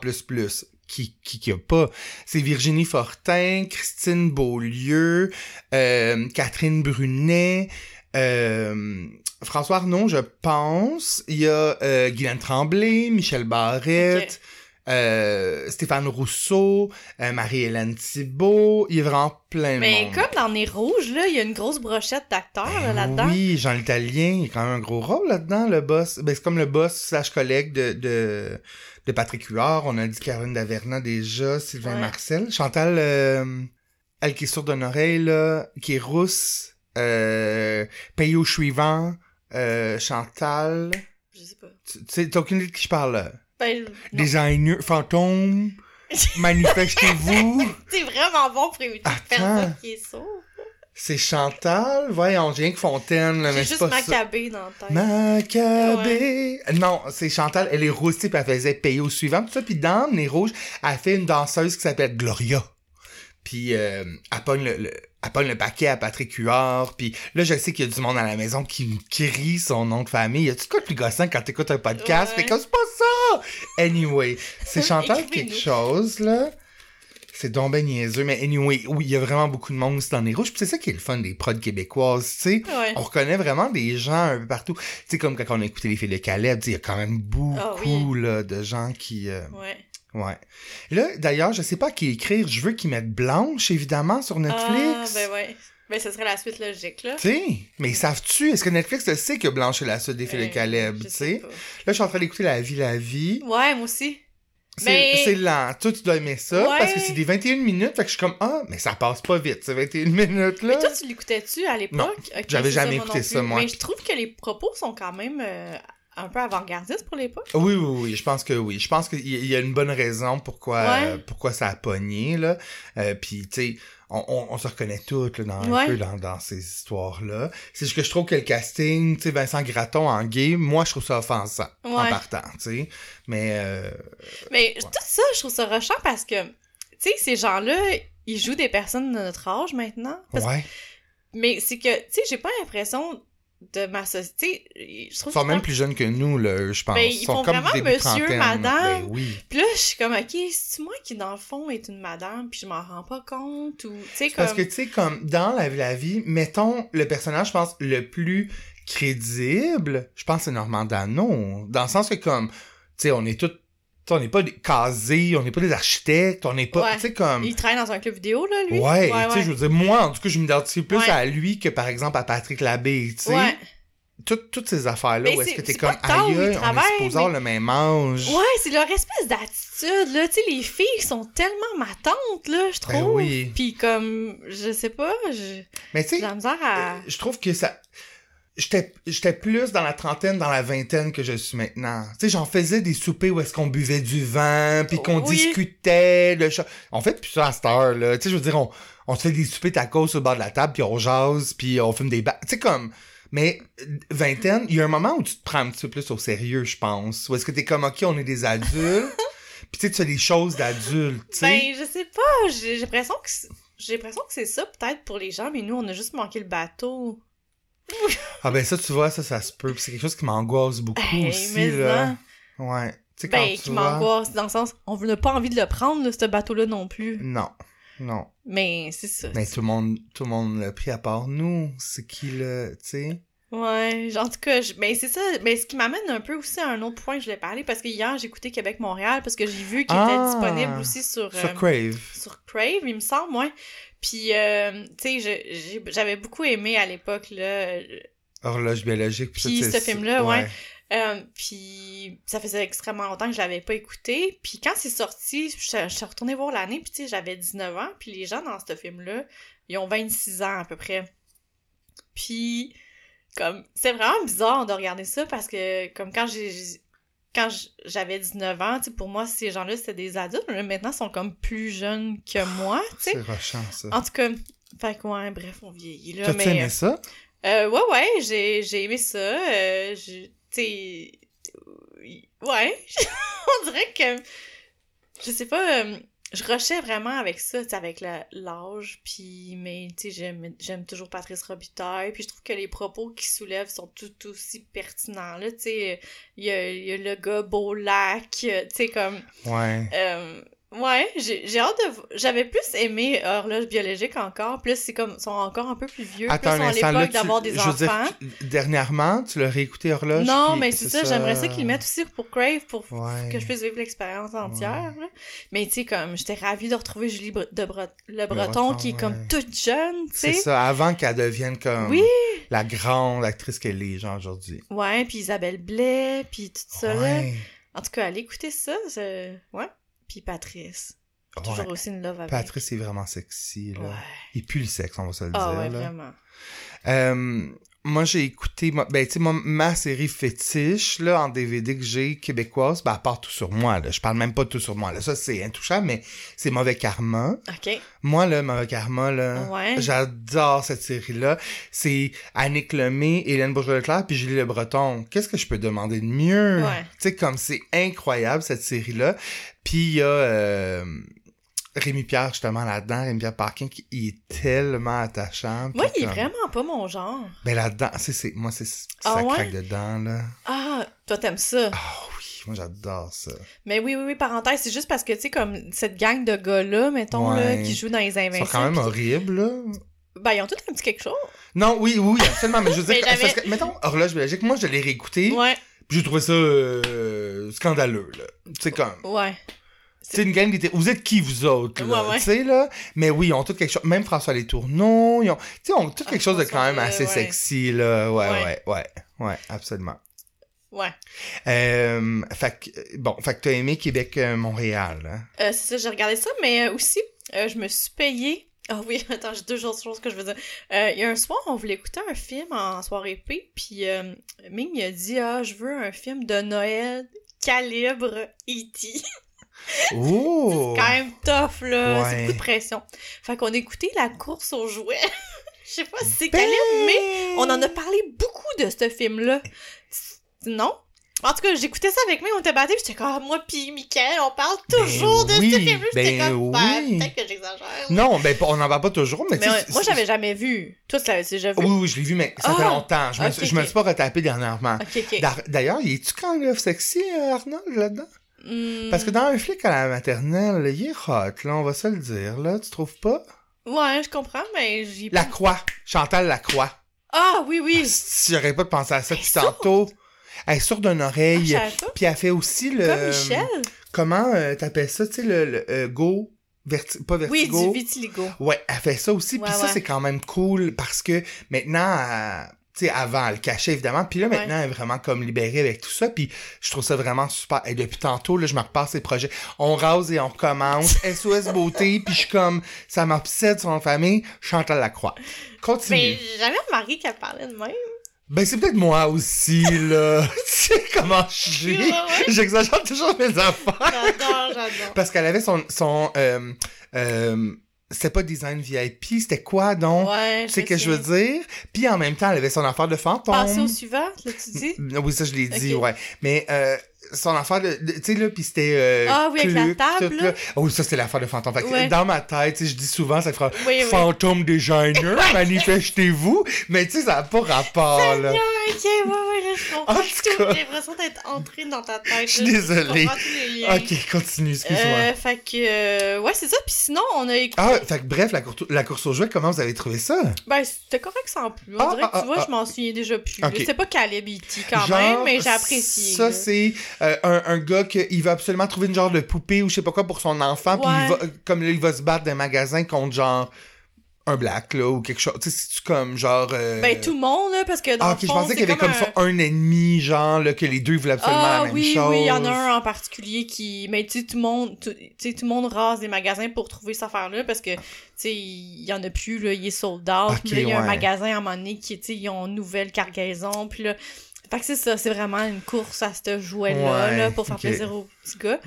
qui, qui, qui a pas? C'est Virginie Fortin, Christine Beaulieu, euh, Catherine Brunet, euh, François Arnaud, je pense. Il y a euh, Guylaine Tremblay, Michel Barrette, euh, Stéphane Rousseau, euh, Marie-Hélène Thibault. Il y a vraiment plein de
Mais
monde.
comme dans Nez Rouge, là, il y a une grosse brochette d'acteurs
Ben
là-dedans.
Oui, Jean l'Italien, il a quand même un gros rôle là-dedans, le boss. Ben, c'est comme le boss slash collègue de, de, de Patrick Huard. On a dit Caroline Daverna déjà, Sylvain
Ouais.
Marcel. Chantal, euh, elle qui est sourde d'une oreille, là, qui est rousse. Euh, Payot Suivant, euh, Chantal.
Je sais pas.
Tu sais, t'as aucune idée de qui je parle, là?
Ben.
Designer, fantôme, manifestez-vous.
C'est vraiment bon pour éviter personne qui est sourd.
C'est Chantal? Voyons, j'ai rien que Fontaine, là, mais c'est
juste
pas ça.
Maccabée dans la tête.
Maccabée. Non, c'est Chantal, elle est rousse, puis elle faisait payer au suivant, tout ça. Puis dans Les Rouges, elle fait une danseuse qui s'appelle Gloria. Puis euh, elle, pogne le, le- elle pogne le paquet à Patrick Huard. Puis là, je sais qu'il y a du monde à la maison qui me crie son nom de famille. Y a-tu quoi de plus gossant quand t'écoutes un podcast?
Ouais.
Fait c'est pas ça! Anyway, c'est
Écrivez-nous.
quelque chose, là. C'est donc ben niaiseux, mais anyway, oui, il y a vraiment beaucoup de monde aussi dans les rouges. Puis c'est ça qui est le fun des prods québécoises, tu sais.
Ouais.
On reconnaît vraiment des gens un peu partout. Tu sais, comme quand on a écouté les filles de Caleb, tu il y a quand même beaucoup
Ah oui.
là, de gens qui... euh,
Ouais.
Ouais. Là, d'ailleurs, je sais pas qui écrire. Je veux qu'ils mettent Blanche, évidemment, sur Netflix.
Ah, ben ouais. Ben, ce serait la suite logique, là.
Tu sais, mais savent-tu? Est-ce que Netflix le sait que Blanche est la suite des filles de
Euh,
Caleb, tu
sais.
Là, je suis en train d'écouter La vie, la vie.
Ouais, moi aussi.
C'est
Mais-
lent. Toi, tu dois aimer ça
Ouais.
parce que c'est des 21 minutes. Fait que je suis comme, ah, mais ça passe pas vite, ces 21 minutes, là.
Mais toi, tu l'écoutais-tu à l'époque?
J'avais
ça,
jamais écouté ça, moi.
Mais je trouve que les propos sont quand même euh, un peu avant-gardistes pour l'époque.
Oui, oui, oui, je pense que oui. Je pense qu'il y il y a une bonne raison pourquoi,
Ouais.
euh, pourquoi ça a pogné, là. Euh, Puis, tu sais, on, on, on se reconnaît toutes là, dans, un peu dans, dans ces histoires-là. C'est juste que je trouve que le casting, tu sais, Vincent Gratton en gay, moi, je trouve ça offensant en partant, tu sais. Mais, euh,
Mais tout ça, je trouve ça rushant parce que, tu sais, ces gens-là, ils jouent des personnes de notre âge maintenant. Parce-
ouais.
Mais c'est que, tu sais, j'ai pas l'impression de ma société. Je trouve
Ils sont même plus jeunes que nous, là, je pense.
Ben, ils
sont
font
comme
vraiment monsieur, madame.
Ben oui.
Puis là, je suis comme, ok, c'est moi qui, dans le fond, est une madame, puis je m'en rends pas compte, ou, comme.
Parce que, tu sais, comme dans la, la vie, mettons le personnage, je pense, le plus crédible, je pense, c'est Normand Dano. Dans le sens que, comme, tu sais, on est tous. Tu sais, On n'est pas des casés, on n'est pas des architectes, on n'est pas.
Ouais.
Tu sais, comme.
Il travaille dans un club vidéo, là, lui?
Ouais, tu sais, je veux dire, moi, en tout cas, je m'identifie plus à lui que, par exemple, à Patrick Labbé, tu sais.
Ouais.
Tout- toutes ces affaires-là, où est-ce que t'es comme, aïe, on est supposé avoir
mais-
le même âge.
Ouais, c'est leur espèce d'attitude, là. Tu sais, les filles sont tellement matantes, là, je
Ben
trouve.
oui.
Puis comme, je sais pas, je-
Mais tu
j'ai
sais,
de la misère à...
Je trouve que ça j'étais j'étais plus dans la trentaine, dans la vingtaine que je suis maintenant. Tu sais, j'en faisais des soupers où est-ce qu'on buvait du vin, puis qu'on
Oui.
discutait. Le On fait plus ça à cette heure, là. Tu sais, je veux dire, on, on se fait des soupers tacos sur le bord de la table, puis on jase, puis on fume des ba... Tu sais, comme... Mais euh, vingtaine, il y a un moment où tu te prends un petit peu plus au sérieux, je pense. Où est-ce que t'es comme, OK, on est des adultes, puis tu sais, tu fais des choses d'adultes, tu sais.
Ben, je sais pas, j'ai l'impression que j'ai l'impression que c'est ça peut-être pour les gens, mais nous on a juste manqué le bateau.
Ah ben ça, tu vois, ça, ça se peut. Puis c'est quelque chose qui m'angoisse beaucoup
Hey,
aussi,
mais
là.
non.
Ouais. Tu sais, quand
Ben,
tu
qui
vois-
m'angoisse dans le sens, on n'a pas envie de le prendre, là, ce bateau-là non plus.
Non, non.
Mais c'est ça.
Mais tout le monde, tout le monde l'a pris à part nous. C'est qui le, tu sais?
Ouais, en tout cas, je- ben c'est ça. Mais ce qui m'amène un peu aussi à un autre point que je voulais parler, parce que hier j'ai écouté Québec-Montréal, parce que j'ai vu qu'il
Ah!
était disponible aussi sur,
Sur
euh,
Crave.
sur Crave, il me semble, ouais. Puis, euh, tu sais, j'avais beaucoup aimé à l'époque, là.
Horloge biologique. Puis,
ce film-là, ouais.
ouais.
Euh, puis ça faisait extrêmement longtemps que je l'avais pas écouté. Puis quand c'est sorti, je, je suis retournée voir l'année, puis tu sais, j'avais 19 ans, puis les gens dans ce film-là, ils ont 26 ans à peu près. Puis comme c'est vraiment bizarre de regarder ça parce que comme quand j'ai quand j'avais 19 ans, tu sais, pour moi ces gens-là c'était des adultes, mais maintenant ils sont comme plus jeunes que moi, tu sais.
C'est rochant, ça.
En tout cas, fait que ouais, bref, on vieillit là, mais
aimé ça?
euh, ouais, ouais, j'ai, j'ai aimé ça. Euh, je- tu sais, ouais, on dirait que, je sais pas, euh, je rushais vraiment avec ça, avec l'âge, puis, mais, tu sais, j'aime, j'aime toujours Patrice Robitaille, puis je trouve que les propos qu'il soulève sont tout aussi pertinents, là, tu sais, il y a, il y a le gars Beaulac, tu sais, comme,
Ouais.
euh, ouais, j'ai hâte de. J'avais plus aimé Horloge biologique encore. Plus c'est comme. Ils sont encore un peu plus vieux.
Attends
plus sont à l'époque d'avoir des
je veux dire,
enfants.
dernièrement, tu l'as réécouté Horloge?
Non,
puis
mais c'est ça, j'aimerais ça qu'ils le mettent aussi pour Crave pour
Ouais.
que je puisse vivre l'expérience entière. Mais tu sais, comme j'étais ravie de retrouver Julie Bre- de Bre- Le Breton,
Breton,
qui est
ouais.
comme toute jeune, tu
C'est ça, avant qu'elle devienne comme
Oui.
la grande actrice qu'elle est, genre, aujourd'hui.
Ouais, puis Isabelle Blais, puis tout ça là. En tout cas, allez écouter ça. Ouais. Puis Patrice. Toujours
Ouais.
aussi une love avec.
Patrice est vraiment sexy, là.
Ouais.
Il pue le sexe, on va se le
Ah
dire,
ouais,
là.
vraiment.
Euh, moi, j'ai écouté, ma- ben, tu sais, moi, ma série fétiche, là, en DVD que j'ai, québécoise, ben, à part tout sur moi, là. Je parle même pas de tout sur moi, là. Ça, c'est intouchable, mais c'est Mauvais Karma.
Ok.
Moi, là, Mauvais Karma, là.
Ouais.
J'adore cette série-là. C'est Annick Lemay, Hélène Bourgeois-Leclerc, puis Julie Le Breton. Qu'est-ce que je peux demander de mieux?
Ouais.
Tu sais, comme c'est incroyable, cette série-là. Puis il y a euh, Rémi Pierre, justement, là-dedans. Rémi Pierre Parkin, qui il est tellement attachant.
Moi, il est
comme-
vraiment pas mon genre.
Ben là-dedans, c'est, c'est, moi, c'est,
Ah
ça
ouais?
craque dedans, là.
Ah, toi, t'aimes ça?
Ah oui, moi, j'adore ça.
Mais oui, oui, oui, parenthèse, c'est juste parce que, tu sais, comme cette gang de gars-là, mettons, là, qui jouent dans les
Ils
Invincibles.
sont quand même
puis-
horribles, là.
Ben, ils ont tous un petit quelque chose.
Non, oui, oui, absolument, mais je veux dire,
Mais
parce que, mettons, Horloge Biologique, moi, je l'ai réécouté,
Ouais,
puis j'ai trouvé ça euh, scandaleux, là. Tu sais, comme...
ouais.
C'est une gang d'été. Vous êtes qui, vous autres, là?
Ouais, ouais.
Là? Mais oui, ils ont tout quelque chose. Même François Les Tourneaux, ils ont, tu sais, ils ont tout
Ah,
quelque chose de quand même
euh,
assez
ouais.
sexy, là. Ouais,
Ouais.
ouais, ouais. Absolument.
Ouais.
Euh, fait que, bon, fait que t'as aimé Québec-Montréal, hein?
Euh, c'est ça, j'ai regardé ça, mais euh, aussi, euh, je me suis payée. Ah oui, attends, j'ai deux autres choses que je veux dire. Euh, Il y a un soir, on voulait écouter un film en soirée P, puis euh, Ming a dit Ah, je veux un film de Noël calibre E.T.
Oh!
quand même tough, là. C'est beaucoup de pression. Fait qu'on a écouté la course aux jouets. Je sais pas si c'est
Ben!
calibre, mais on en a parlé beaucoup de ce film-là. Non? En tout cas, j'écoutais ça avec moi, on était battés, j'étais comme, moi pis Mickaël, on parle toujours
Ben
de
oui,
ce film-là. J'étais
ben
comme, Ben,
oui.
peut-être que j'exagère.
Non, ben, on n'en parle pas toujours, mais,
Mais ouais, moi,
c'est-
j'avais jamais vu. Toi, tu l'avais déjà vu?
Oui, oui, je l'ai vu, mais ça fait
Ah!
longtemps. Je me,
Ok,
suis- je me
ok.
suis pas retapé dernièrement. D'ailleurs, il est-tu quand même sexy, euh, Arnold, là-dedans? Parce que dans un flic à la maternelle, il est hot, là, on va se le dire, là, tu trouves pas?
Ouais, je comprends, mais j'y...
La Croix, Chantal Lacroix.
Ah, oui, oui.
Si j'aurais pas de penser à ça depuis tantôt. Elle est sourde d'une
Ah,
oreille.
pas.
Puis elle fait aussi le.
Comme Michel.
Comment euh, t'appelles ça, tu sais, le, le, euh, go, verti- pas
Oui,
vertigo.
du vitiligo.
Ouais, elle fait ça aussi.
Ouais,
Puis ça,
ouais.
c'est quand même cool parce que maintenant, elle- tu sais, avant, elle le cachait évidemment. Puis là,
Ouais.
maintenant, elle est vraiment comme libérée avec tout ça. Puis je trouve ça vraiment super. Et depuis tantôt, là, je me repasse ses projets. On rase et on recommence. SOS Beauté. Puis je suis comme, ça m'obsède sur mon famille. Chantal Lacroix. Continue.
Mais j'ai jamais remarqué qu'elle parlait de même.
Ben, c'est peut-être moi aussi, là. tu sais comment je suis.
Ouais, ouais.
J'exagère toujours mes affaires.
J'adore, j'adore.
Parce qu'elle avait son... son euh, euh, c'était pas design VIP, c'était quoi, donc?
Ouais,
Tu sais que je veux dire? Puis en même temps, elle avait son affaire de fantôme.
Passer au suivant, l'as-tu dit?
Oui, ça, je l'ai dit, ouais. Mais euh, son affaire de... de- tu sais, là, puis c'était... euh,
Ah oui, avec la table,
tout,
là.
Oh, ça, c'est l'affaire de fantôme. Fait que
Ouais.
dans ma tête, tu sais, je dis souvent, ça fera
Oui, oui.
fantôme designer, manifestez-vous. Mais tu sais, ça n'a pas rapport, là.
Ok, ouais, ouais, je comprends
En tout
tout.
cas.
J'ai l'impression d'être entrée dans ta tête.
Je suis désolée. Ok, continue, excuse-moi.
Euh, fait que, euh, ouais, c'est ça. Puis sinon, on a écouté.
Ah, fait que bref, la, cour- la course aux jouets, comment vous avez trouvé ça?
Ben, c'était correct sans plus. On
Ah,
dirait que
ah,
tu vois,
ah,
je m'en souviens déjà plus. C'était pas Caleb quand
Genre,
même, mais j'ai apprécié.
Ça, c'est euh, un, un gars qui il va absolument trouver une genre de poupée ou je sais pas quoi pour son enfant, puis il va, comme là, il va se battre dans un magasin contre genre un black, là, ou quelque chose. Tu sais, c'est-tu comme genre. euh,
Ben, tout le monde, là, parce que dans
Ah,
le
ok, je
fond,
pensais qu'il y
c'est
avait comme
un-
ça un ennemi, genre, là, que les deux voulaient absolument
Ah
la même
oui,
chose.
oui, il y en a un en particulier qui... Mais tu sais, tout le monde, tu sais, tout le monde rase des magasins pour trouver cette affaire-là parce que, tu sais, il y en a plus, là, il est sold out. Là, il y a un magasin à un moment donné qui, tu sais, ils ont une nouvelle cargaison. Puis là, fait que c'est ça, c'est vraiment une course à ce jouet-là,
Ouais,
là, pour faire plaisir aux petits gars.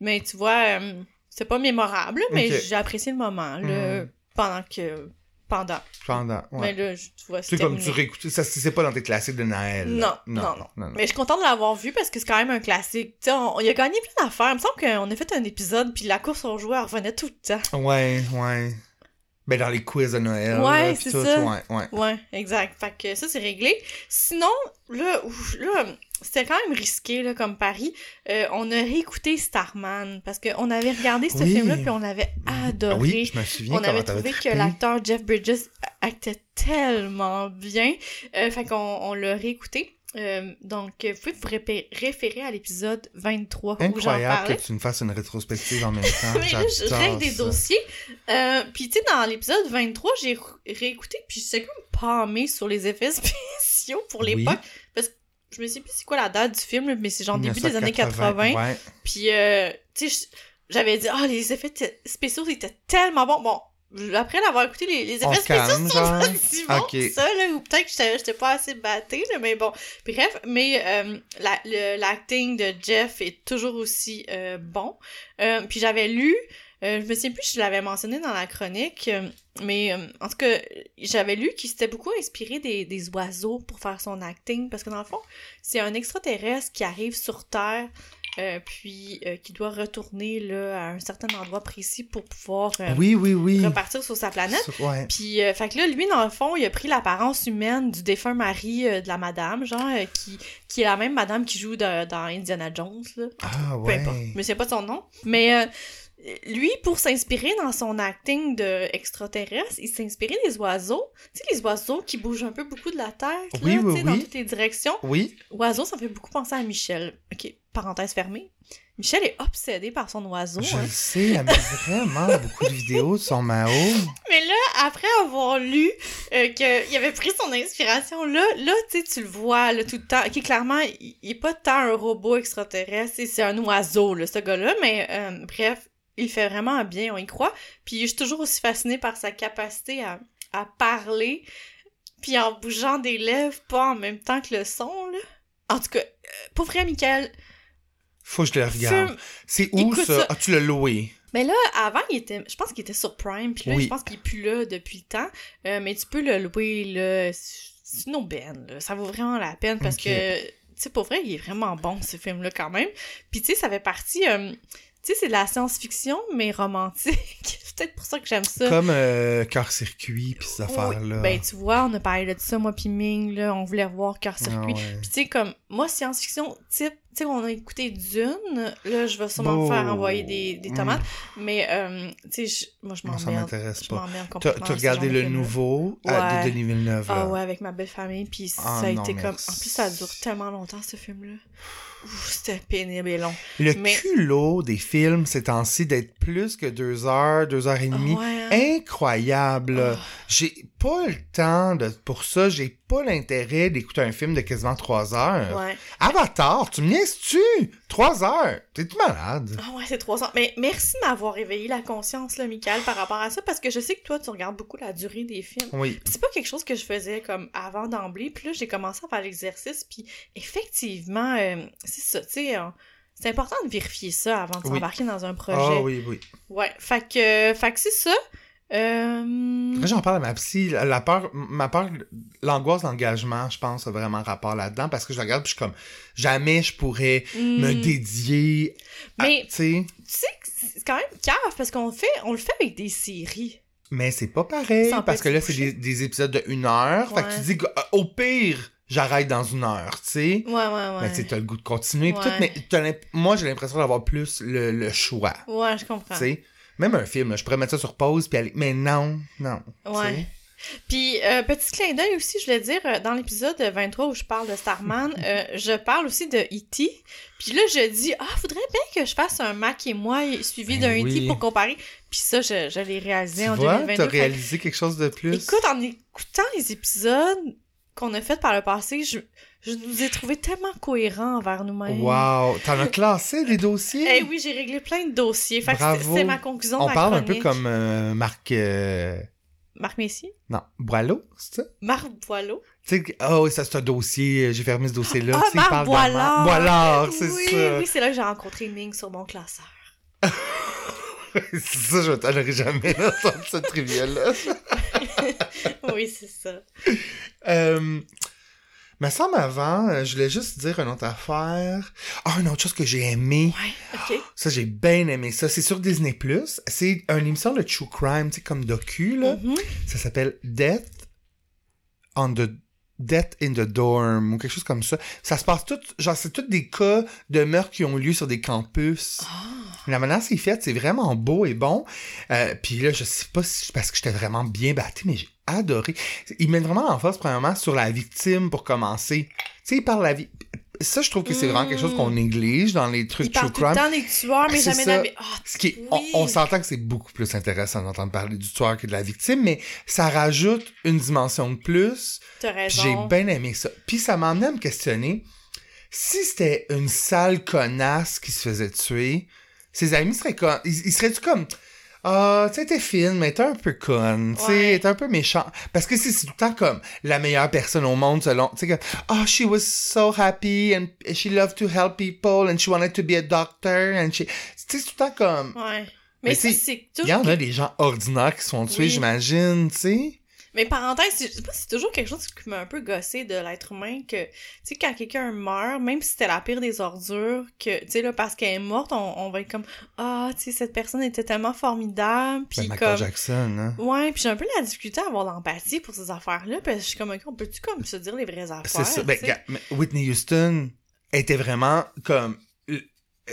Mais tu vois, euh, c'est pas mémorable, mais j'ai apprécié le moment, là,
Mhm.
pendant que... Pendant.
Pendant, ouais.
Mais là, je- tu vois,
C'est comme tu réécoutes, ça, c'est pas dans tes classiques de Noël.
Non,
non,
non,
non. non.
Mais je suis contente de l'avoir vu parce que c'est quand même un classique. Tu sais, on, il a gagné plein d'affaires. Il me semble qu'on a fait un épisode, puis la course aux joueurs revenait tout le temps.
Ouais, ouais. Ben, dans les quiz de Noël.
Ouais, c'est ça.
Ouais, ouais.
Ouais, exact. Fait que ça, c'est réglé. Sinon, là, ouf, là c'était quand même risqué là, comme pari. Euh, on a réécouté Starman parce qu'on avait regardé ce
Oui.
film-là, puis on avait adoré.
Oui, je me souviens
On avait trouvé que l'acteur Jeff Bridges actait tellement bien. Euh, fait qu'on on l'a réécouté. Euh, donc, vous pouvez vous référer à l'épisode 23 où j'en
Incroyable que tu me fasses une rétrospective en même temps.
Mais là, je règle des dossiers. Euh, puis, tu sais, dans l'épisode 23, j'ai ré- réécouté, puis j'étais comme palmée sur les effets spéciaux pour
Oui.
l'époque. Parce que je me sais plus c'est quoi la date du film, mais c'est genre début des années 80.
1980, Ouais.
Puis, euh, tu sais, je- j'avais dit, ah, les effets spéciaux étaient tellement bons. Bon, après l'avoir écouté, les, les effets spéciaux sont si bons que ça, là, ou peut-être que j'étais j'étais pas assez battée, là, mais bon. Bref, mais euh, la- le- l'acting de Jeff est toujours aussi euh, bon. Euh, puis j'avais lu, euh, je me souviens plus si je l'avais mentionné dans la chronique, euh, mais euh, en tout cas, j'avais lu qu'il s'était beaucoup inspiré des, des oiseaux pour faire son acting, parce que dans le fond, c'est un extraterrestre qui arrive sur Terre, euh, puis euh, qui doit retourner là, à un certain endroit précis pour pouvoir euh,
Oui, oui, oui.
repartir sur sa planète.
Ouais.
Puis, fait que là, lui, dans le fond, il a pris l'apparence humaine du défunt mari de la madame, genre, qui, qui est la même madame qui joue de- dans Indiana Jones, là.
Ah,
Peu
ouais.
importe. Mais c'est pas son nom. Mais lui, pour s'inspirer dans son acting de extraterrestre, il inspiré des oiseaux. Tu sais, les oiseaux qui bougent un peu beaucoup de la tête,
Oui,
là,
oui,
dans toutes les directions.
Oui.
Oiseau, ça me fait beaucoup penser à Michel. Ok, parenthèse fermée. Michel est obsédé par son oiseau.
Je
hein.
le sais, elle met vraiment beaucoup de vidéos de son Mao.
Mais là, après avoir lu euh, qu'il avait pris son inspiration, là, là, tu le vois, là, tout le temps. Ok, clairement, il, il est pas tant un robot extraterrestre, c'est un oiseau, là, ce gars-là, mais euh, bref, il fait vraiment bien, on y croit. Puis je suis toujours aussi fascinée par sa capacité à, à parler, puis en bougeant des lèvres, pas en même temps que le son, là. En tout cas, euh, pour vrai, Michael,
Faut que je le regarde. C'est où ça?
ça.
Ah, tu l'as loué?
Mais là, avant, il était, je pense qu'il était sur Prime, puis là,
Oui.
je pense qu'il est plus là depuis le temps. Euh, mais tu peux le louer, là. C'est une aubaine, là. Ça vaut vraiment la peine parce que, tu sais, pour vrai, il est vraiment bon, ce film-là, quand même. Puis, tu sais, ça fait partie. euh, tu sais, c'est de la science-fiction, mais romantique. c'est peut-être pour ça que j'aime ça.
Comme euh, Cœur-Circuit pis ces
Oui.
affaires-là.
Ben, tu vois, on a parlé de ça, moi, puis Ming, là. On voulait revoir Cœur
Ah
Circuit.
ouais.
Puis tu sais, comme, moi, science-fiction, type, tu sais, on a écouté Dune, là, je vais sûrement me faire envoyer des, des
Mm.
tomates, mais, euh, tu sais, je- moi, je
Moi, ça
m'emmerde.
m'intéresse pas.
m'emmerde avec ce
regardé le nouveau euh, de Denis Villeneuve, là?
Ah ouais, avec ma belle famille, puis ça
Ah
a
non,
été comme... En plus, ça dure tellement longtemps, ce film-là. C'était pénible et long.
Le
Mais-
culot des films ces temps-ci d'être plus que deux heures, deux heures et demie.
Ah ouais, hein?
Incroyable.
Oh.
J'ai pas le temps de, pour ça. J'ai pas l'intérêt d'écouter un film de quasiment trois heures.
Ouais.
Avatar, tu me niaises-tu? Trois heures? T'es-tu malade?
Ah ouais, c'est trois ans. Mais merci de m'avoir réveillé la conscience, là, Michael, par rapport à ça, parce que je sais que toi, tu regardes beaucoup la durée des films.
Oui.
C'est pas quelque chose que je faisais comme avant d'emblée. Puis là, j'ai commencé à faire l'exercice. Puis effectivement, euh, c'est ça, tu sais, euh, c'est important de vérifier ça avant de
Oui.
s'embarquer dans un projet.
Ah oui, oui.
Ouais, fait que, fait que c'est ça. Euh...
J'en parle à ma psy. La peur, ma peur, l'angoisse d'engagement, je pense, a vraiment rapport là-dedans parce que je regarde puis je suis comme, jamais je pourrais me
hmm,
dédier à,
Mais
tu sais,
tu sais que c'est quand même cave parce qu'on le fait, on le fait avec des séries.
mais c'est pas pareil
Sans
parce que là, c'est des, des épisodes de une heure. Fait que tu dis qu'au pire, j'arrête dans une heure, tu sais.
Ouais, ouais, ouais.
Mais tu t'as le goût de continuer
Ouais.
tout, mais moi, j'ai l'impression d'avoir plus le, le choix,
Ouais, je comprends.
tu sais. Même un film, là, je pourrais mettre ça sur pause puis aller, mais non, non.
Ouais. Puis, euh, petit clin d'œil aussi, je voulais dire, euh, dans l'épisode 23 où je parle de Starman, euh, je parle aussi de E.T. Puis là, je dis, ah, faudrait bien que je fasse un Mac et moi suivi
Ben
d'un
oui.
E.T. pour comparer. Puis ça, je, je l'ai réalisé
Tu
en
vois,
2022.
t'as
Fait
réalisé quelque chose de plus?
Écoute, en écoutant les épisodes qu'on a fait par le passé, je, je nous ai trouvé tellement cohérents envers nous-mêmes.
Wow, t'en as classé les dossiers?
Eh oui, j'ai réglé plein de dossiers. Fait
Bravo.
c'est- ma conclusion
On
ma
parle un peu comme euh, Marc. euh,
Marc Messier?
Non, Boileau, c'est ça?
Marc Boileau?
Tu sais, ah oui, ça c'est un dossier, euh, j'ai fermé ce dossier-là.
Ah, Marc
parle
Boilard!
c'est
oui,
ça.
Oui, c'est là que j'ai rencontré Ming sur mon classeur.
c'est ça, je t'aurais jamais entendu cette trivia-là.
oui, c'est ça.
Euh, me semble avant, euh, je voulais juste dire une autre affaire. Ah, une autre chose que j'ai aimé.
Ouais, ok.
Ça, j'ai bien aimé ça. C'est sur Disney+. C'est une émission de true crime, tu sais, comme docu, là.
Mhm.
Ça s'appelle Death on the Death in the Dorm ou quelque chose comme ça. Ça se passe tout, genre c'est tous des cas de meurtres qui ont lieu sur des campus.
Ah.
La manière c'est fait, c'est vraiment beau et bon. Euh, Puis là, je sais pas si c'est parce que j'étais vraiment bien battu, mais j'ai adoré. Ils mettent vraiment l'emphase premièrement sur la victime pour commencer. Tu sais, ils parlent de la vie. Ça, je trouve que c'est vraiment quelque chose qu'on néglige dans les trucs
Il
true
tout le temps des tueurs, mais jamais
ça.
Ah,
Ce qui est- on-
Oui.
on, s'entend que c'est beaucoup plus intéressant d'entendre parler du tueur que de la victime, mais ça rajoute une dimension de plus.
t'as
Puis
raison.
j'ai bien aimé ça. Puis ça m'a amené à me questionner si c'était une sale connasse qui se faisait tuer, ses amis seraient comme, ils, ils seraient-tu comme ah, tu sais, t'es fine, mais t'es un peu conne, tu sais,
Ouais.
t'es un peu méchant. Parce que c'est tout le temps comme la meilleure personne au monde selon, tu sais, comme, oh, she was so happy and she loved to help people and she wanted to be a doctor and she, tu sais, c'est tout le temps comme,
Ouais.
Mais
c'est
il y en a des gens ordinaires qui se font tuer,
Oui.
j'imagine, tu sais.
Mais parenthèse, c'est- je sais pas, c'est toujours quelque chose qui m'a un peu gossé de l'être humain que, tu sais, quand quelqu'un meurt, même si c'était la pire des ordures, que, tu sais, là, parce qu'elle est morte, on, on va être comme, ah, tu sais, cette personne était tellement formidable,
Ben,
puis
Michael
comme...
Jackson, hein.
Ouais, puis j'ai un peu la difficulté à avoir l'empathie pour ces affaires-là, parce que je suis comme, ok, on peut-tu comme se dire les vraies affaires?
C'est ça. Ben, Whitney Houston était vraiment comme.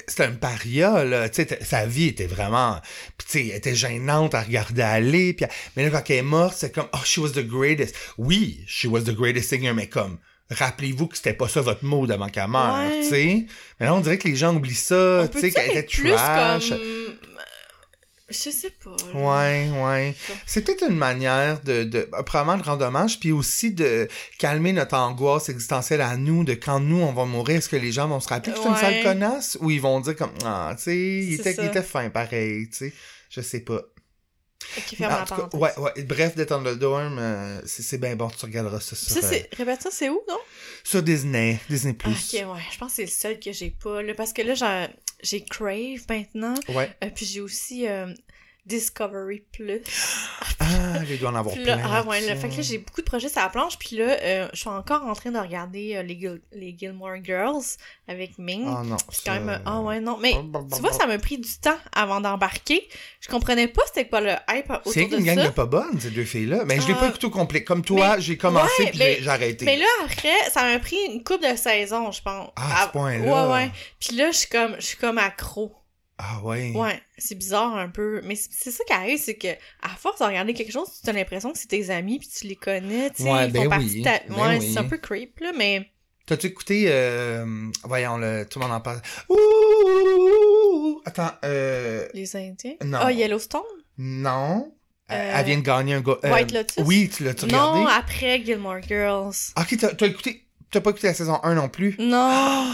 C'était un paria, là. Tu sais, sa vie était vraiment. Puis, tu sais, elle était gênante à regarder aller. Puis, mais là, quand elle est morte, c'est comme, oh, she was the greatest. Oui, she was the greatest singer, mais comme, rappelez-vous que c'était pas ça votre mot avant qu'elle meure,
Ouais.
tu sais. Mais là, on dirait que les gens oublient ça, tu sais, qu'elle était trash.
comme... Je sais pas. là.
Ouais, ouais. C'est peut-être une manière de, de probablement de rendre hommage, puis aussi de calmer notre angoisse existentielle à nous, de quand nous on va mourir, est-ce que les gens vont se rappeler que c'est une sale connasse ou ils vont dire comme ah, tu sais, il était, il était fin pareil, tu sais. Je sais pas.
Ok, ferme
En
la
tout cas, ouais, ouais. Bref, d'être dans le dorm, euh, c'est bien bon, tu regarderas ça sur,
Ça,
euh,
c'est... Répète ça, c'est où, non?
sur Disney, Disney+.
Ah, ok, ouais. Je pense que c'est le seul que j'ai pas, là. Parce que là, j'ai, Crave maintenant.
Ouais.
Euh, puis j'ai aussi euh, Discovery Plus.
Ah, il doit en avoir
là,
plein.
ah ouais, là, fait que là, j'ai beaucoup de projets sur la planche. Puis là, euh, je suis encore en train de regarder euh, les, Gil- les Gilmore Girls avec Ming.
Ah non.
C'est quand
ça-
même... Ah ouais, non. Mais tu vois, ça m'a pris du temps avant d'embarquer. Je comprenais pas c'était quoi le hype autour
C'est
de
une gang
ça.
de pas bonnes, ces deux filles-là. Mais je l'ai
Ah.
pas au complet. Comme toi, j'ai commencé
ouais,
puis
mais-
j'ai- j'ai arrêté.
Mais là, après, ça m'a pris une couple de saisons, je pense.
Ah, à ce point-là.
Ouais, ouais. Puis là, je suis comme, je suis comme accro.
Ah ouais.
Ouais, c'est bizarre un peu. Mais c'est ça qui arrive, c'est que à force de regarder quelque chose, tu as l'impression que c'est tes amis, puis tu les connais, tu sais.
Ouais,
ils
ben
font partie
oui,
de ta-
ben
Ouais,
oui.
c'est un peu creep, là, mais...
T'as-tu écouté, euh, voyons, le, tout le monde en parle. Ouh! Attends, euh,
Les Indiens?
Non.
Ah, Yellowstone?
non.
Euh,
Elle vient de gagner un go- euh,
White Lotus?
Oui, tu l'as-tu regardé?
Non, après Gilmore Girls.
Ah, Ok, t'as t'as écouté... T'as pas écouté la saison 1 non plus?
Non.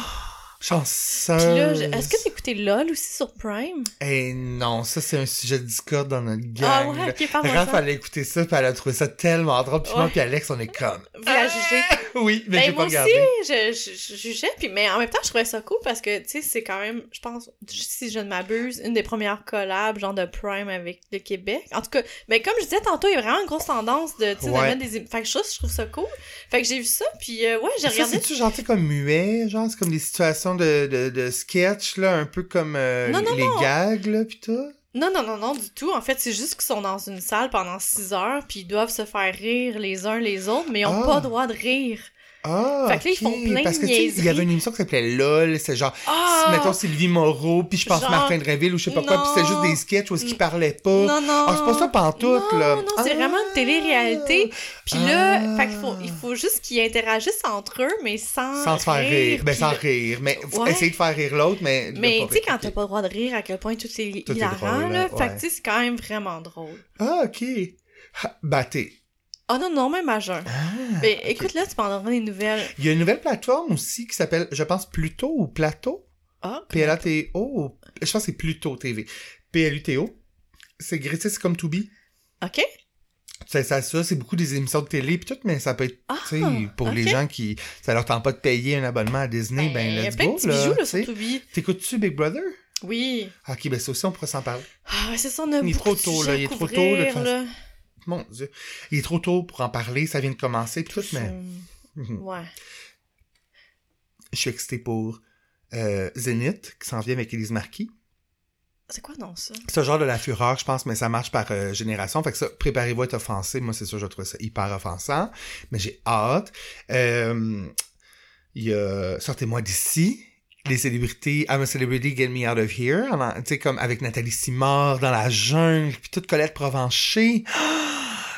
Chanceuse.
Puis là, je- est-ce que t'as écouté LOL aussi sur Prime?
Eh non, ça c'est un sujet de discorde dans notre gang.
Ah ouais, ok, parle-moi
Raph
ça.
allait écouter ça, puis elle a trouvé ça tellement drôle. Puis moi puis Alex, on est comme...
Vous la jugez?
Oui, mais
Ben,
j'ai pas
moi aussi,
regardé.
je, je, je jugeais, puis, mais en même temps, je trouvais ça cool parce que, tu sais, c'est quand même, je pense, si je ne m'abuse, une des premières collabs, genre de Prime avec le Québec. En tout cas, ben, comme je disais tantôt, il y a vraiment une grosse tendance de, tu sais, de mettre des... Fait que je, trouve- je trouve ça cool. Fait que j'ai vu ça, puis euh, ouais, j'ai regardé...
c'est-tu genre, comme muet, genre, c'est comme des situations de, de, de sketch, là, un peu comme euh,
Non, non,
les
non.
gags, là, pis tout?
Non, non, non, non, du tout. En fait, c'est juste qu'ils sont dans une salle pendant six heures, puis ils doivent se faire rire les uns les autres, mais ils ont
Ah.
pas droit de rire.
Ah,
Fait que là, ils font plein de
Parce que, tu sais, il y avait une émission qui s'appelait LOL, c'est genre,
Ah!
mettons Sylvie Moreau, puis je pense
Genre,
Martin Dreville ou je sais pas quoi, puis c'était juste des sketchs où est-ce qu'ils parlaient pas.
Non, non.
Ah, c'est pas ça pantoute,
non,
là.
Non, c'est
Ah.
vraiment une télé-réalité. Puis là,
Ah.
fait qu'il faut, il faut juste qu'ils interagissent entre eux, mais sans.
Sans se faire rire. Ben, sans rire. Mais
Ouais.
essayer de faire rire l'autre, mais. de
Mais tu sais, quand t'as pas le droit de rire, à quel point tout est hilarant, là. Fait que tu sais, c'est quand même vraiment drôle.
Ah, ok. Bah, t'es.
Oh non, non, même à jeun.
Ah,
Mais écoute, là, tu donneras des nouvelles.
Il y a une nouvelle plateforme aussi qui s'appelle, je pense, Pluto ou Plateau.
Ah,
P-L-A-T-O. Je pense que c'est Pluto TV. P-L-U-T-O. C'est c'est comme Tubi.
OK.
C'est ça, ça c'est beaucoup des émissions de télé pis tout, mais ça peut être,
Ah,
tu sais, pour les gens qui, ça leur tente pas de payer un abonnement à Disney, ben,
il y a
let's
plein
go,
de petits
là,
bijoux, là.
T'écoutes-tu Big Brother?
Oui.
Ah, Ok, ben ça aussi, on pourrait s'en parler.
Ah, c'est ça, on a
Il est trop tôt, là, il est trop tôt,
là.
Mon Dieu. Il est trop tôt pour en parler, ça vient de commencer tout, mais Mhm.
Ouais.
je suis excité pour euh, Zénith, qui s'en vient avec Élise Marquis.
C'est quoi, non, ça?
C'est genre de la fureur, je pense, mais ça marche par euh, génération. Fait que ça, préparez-vous à être offensé. Moi, c'est sûr, je trouve ça hyper offensant. Mais j'ai hâte. Euh, Il y a Sortez-moi d'ici. Les célébrités, I'm a celebrity, get me out of here. Tu sais, comme avec Nathalie Simard dans la jungle, puis toute Colette Provencher.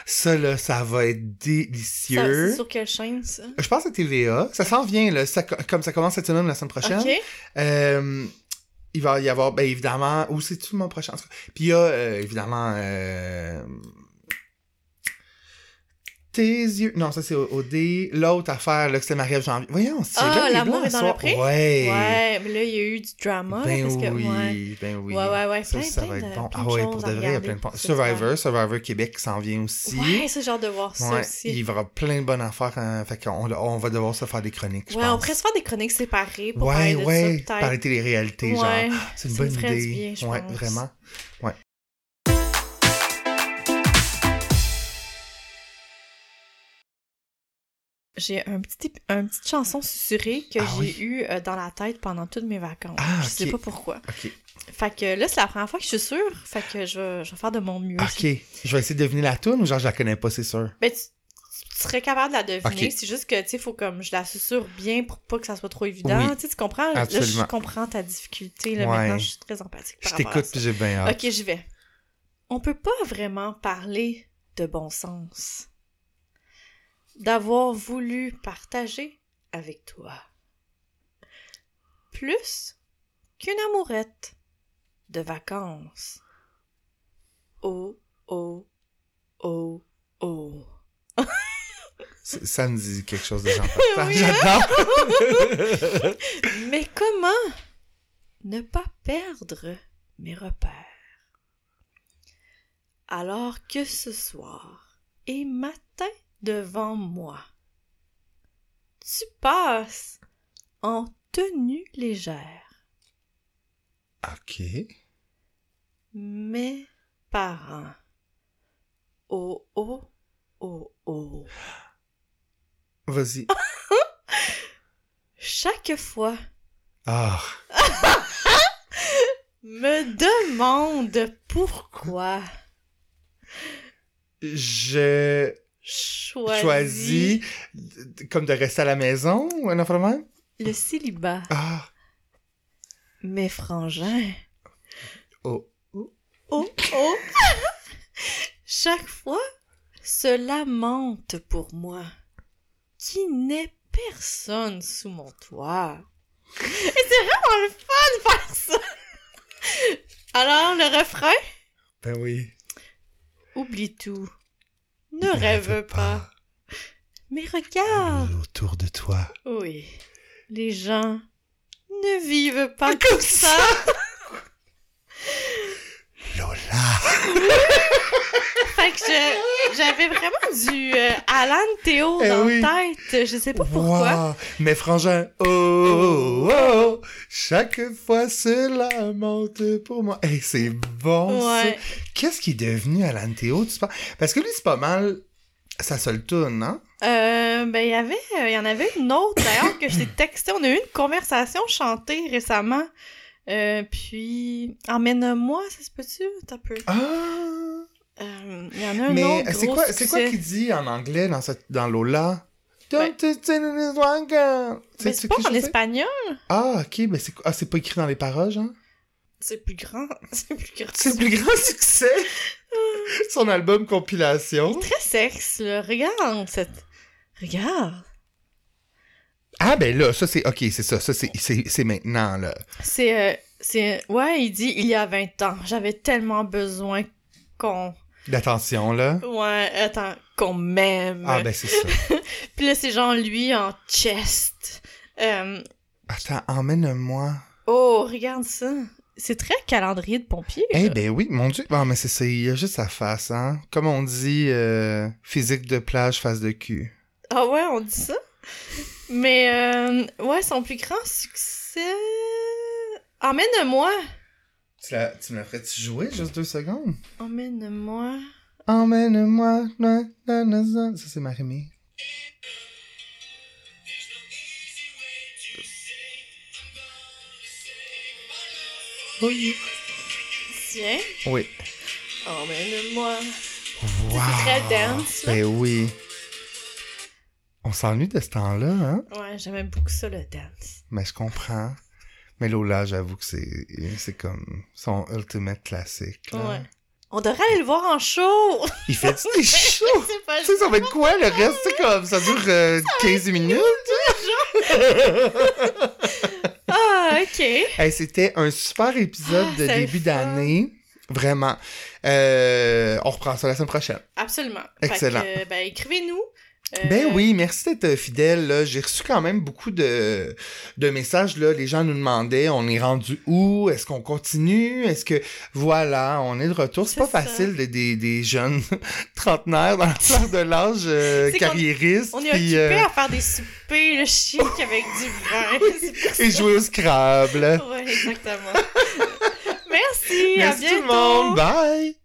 Ça, là, ça va être délicieux.
C'est sur quelle chaîne, ça?
Je pense à TVA. Ça s'en vient, là. Ça, comme ça commence cette semaine, la semaine prochaine.
OK.
Euh, il va y avoir, ben évidemment, où c'est-tu mon prochain? en tout cas. Puis il y a, euh, évidemment, euh, tes yeux. Non, ça c'est au. L'autre affaire, là, que c'était Marie-Ève Janvier. Voyons, c'est
Ah, L'amour est dans le pré?
Ouais.
Ouais, mais là, il y a eu du drama. là,
Ben
parce que,
oui,
ouais.
ben oui.
Ouais, ouais, ouais,
Ça,
plein,
ça
plein
va
de-
être bon. Ah ouais, pour de vrai, il y a plein de points. Survivor, Survivor Québec s'en vient aussi.
Ouais, j'ai hâte de voir ça
Ouais,
aussi.
il y aura plein de bonnes affaires. hein, fait qu'on on va devoir se faire des chroniques, je
Ouais, on
pense.
pourrait se faire des chroniques séparées pour
Ouais,
parler de
ouais,
ça,
parler télé-réalité, genre. C'est une bonne idée. ouais, vraiment. Ouais.
J'ai un petit, un petite chanson susurrée que
Ah
j'ai
oui?
eue euh, dans la tête pendant toutes mes vacances.
Ah,
je sais
ok.
pas pourquoi. Fait que là, c'est la première fois que je suis sûre. Fait que je vais, je vais faire de mon mieux.
OK. Je vais essayer de deviner la tune ou genre je la connais pas, c'est sûr?
Ben, tu, tu serais capable de la deviner. C'est juste que, tu sais, faut comme je la susurre bien pour pas que ça soit trop évident.
Oui.
Tu sais, comprends? Là, je
Absolument.
comprends ta difficulté. Là,
Ouais.
Maintenant, je suis très empathique.
Je
par
t'écoute puis j'ai bien hâte.
Ok, j'y vais. On peut pas vraiment parler de bon sens. D'avoir voulu partager avec toi. Plus qu'une amourette de vacances. Oh, oh, oh, oh.
Ça- me dit quelque chose de
hein?
J'adore.
Mais comment ne pas perdre mes repères? Alors que ce soir et matin devant moi, tu passes en tenue légère.
OK.
Mes parents. Oh oh oh oh.
Vas-y.
Chaque fois
Ah.
me demande pourquoi.
Je
Choisis,
choisis d- comme de rester à la maison ou un enfant même?
le célibat.
Ah.
Mes frangins.
Oh.
Oh oh. Chaque fois se lamente pour moi, qui n'est personne sous mon toit. Et c'est vraiment le fun de faire ça. Alors le refrain?
Ben oui.
Oublie tout. Ne rêve pas. Mais regarde.
Autour de toi.
Oui. Les gens ne vivent pas comme ça. Fait que je- j'avais vraiment du euh, Alan Théo
Eh
dans
oui.
la tête. Je sais pas pourquoi.
Wow. Mais frangin, oh, oh, oh, chaque fois cela monte pour moi. Hey, c'est bon, ça.
Ouais.
Qu'est-ce qui est devenu Alan Théo, tu penses? Parce que lui, c'est pas mal sa seule tune, hein?
Euh, ben, il y avait, euh, il y en avait une autre d'ailleurs que je t'ai texté. On a eu une conversation chantée récemment. Euh, puis, emmène-moi, ça se peut-tu? T'as peu.
Ah!
Euh, Il y en a un
Mais
autre.
c'est quoi, c'est quoi qu'il dit en anglais dans, cette, dans Lola?
Ben-. Mais
sais-tu
c'est pas
qui
en espagnol.
Ah, ok, mais c'est quoi? Ah, c'est pas écrit dans les paroles, genre?
C'est plus grand. C'est plus grand.
C'est plus grand succès! Son album compilation.
très sexe, là. Regarde cette. Regarde.
Ah, ben là, ça c'est. Ok, c'est ça. Ça c'est, maintenant, là.
C'est. euh, c'est. Ouais, il dit il y a 20 ans. J'avais tellement besoin qu'on.
D'attention, là.
Ouais, attends, qu'on m'aime.
Ah, ben c'est ça.
Puis là, c'est genre lui en chest. Euh,
Attends, emmène-moi.
Oh, regarde ça. C'est très calendrier de pompier.
Eh ben oui, mon dieu. Ah, mais c'est ça. Il y a juste sa face, hein. Comme on dit, euh, physique de plage, face de cul.
Ah ouais, on dit ça? Mais, euh, ouais, son plus grand succès. Emmène-moi.
Tu, la- tu me la ferais-tu jouer juste deux secondes?
Emmène-moi.
Emmène-moi. Ça, c'est Marimé. Oui.
Tiens.
Oui.
Emmène-moi.
Wow.
très dance, là.
Ben oui. On s'ennuie de ce temps-là, hein?
Ouais, j'aimais beaucoup ça, le dance.
Mais je comprends. Mais Lola, j'avoue que c'est, c'est comme son ultimate classique. là.
Ouais. On devrait aller le voir en show.
Il fait des shows!
C'est pas
Tu sais, ça va être quoi le reste? C'est comme, ça dure euh, 15 minutes?
Ah, ok.
Hey, c'était un super épisode
Ah,
de début d'année. Vraiment. Euh, on reprend ça la semaine prochaine.
Absolument.
Excellent.
Ben, écrivez-nous. Euh,
Ben oui, merci d'être fidèle. là. J'ai reçu quand même beaucoup de, de messages. Là. Les gens nous demandaient, on est rendu où? Est-ce qu'on continue? Est-ce que, voilà, on est de retour? C'est pas
ça.
facile des, des, des jeunes trentenaires dans la fleur de l'âge euh,
C'est qu'on-
carriéristes.
On est
puis,
occupé
euh,
à faire des soupers, le chic avec du vin.
Et jouer au Scrabble.
Ouais, exactement. Merci, à
Merci
bientôt.
tout le monde. Bye!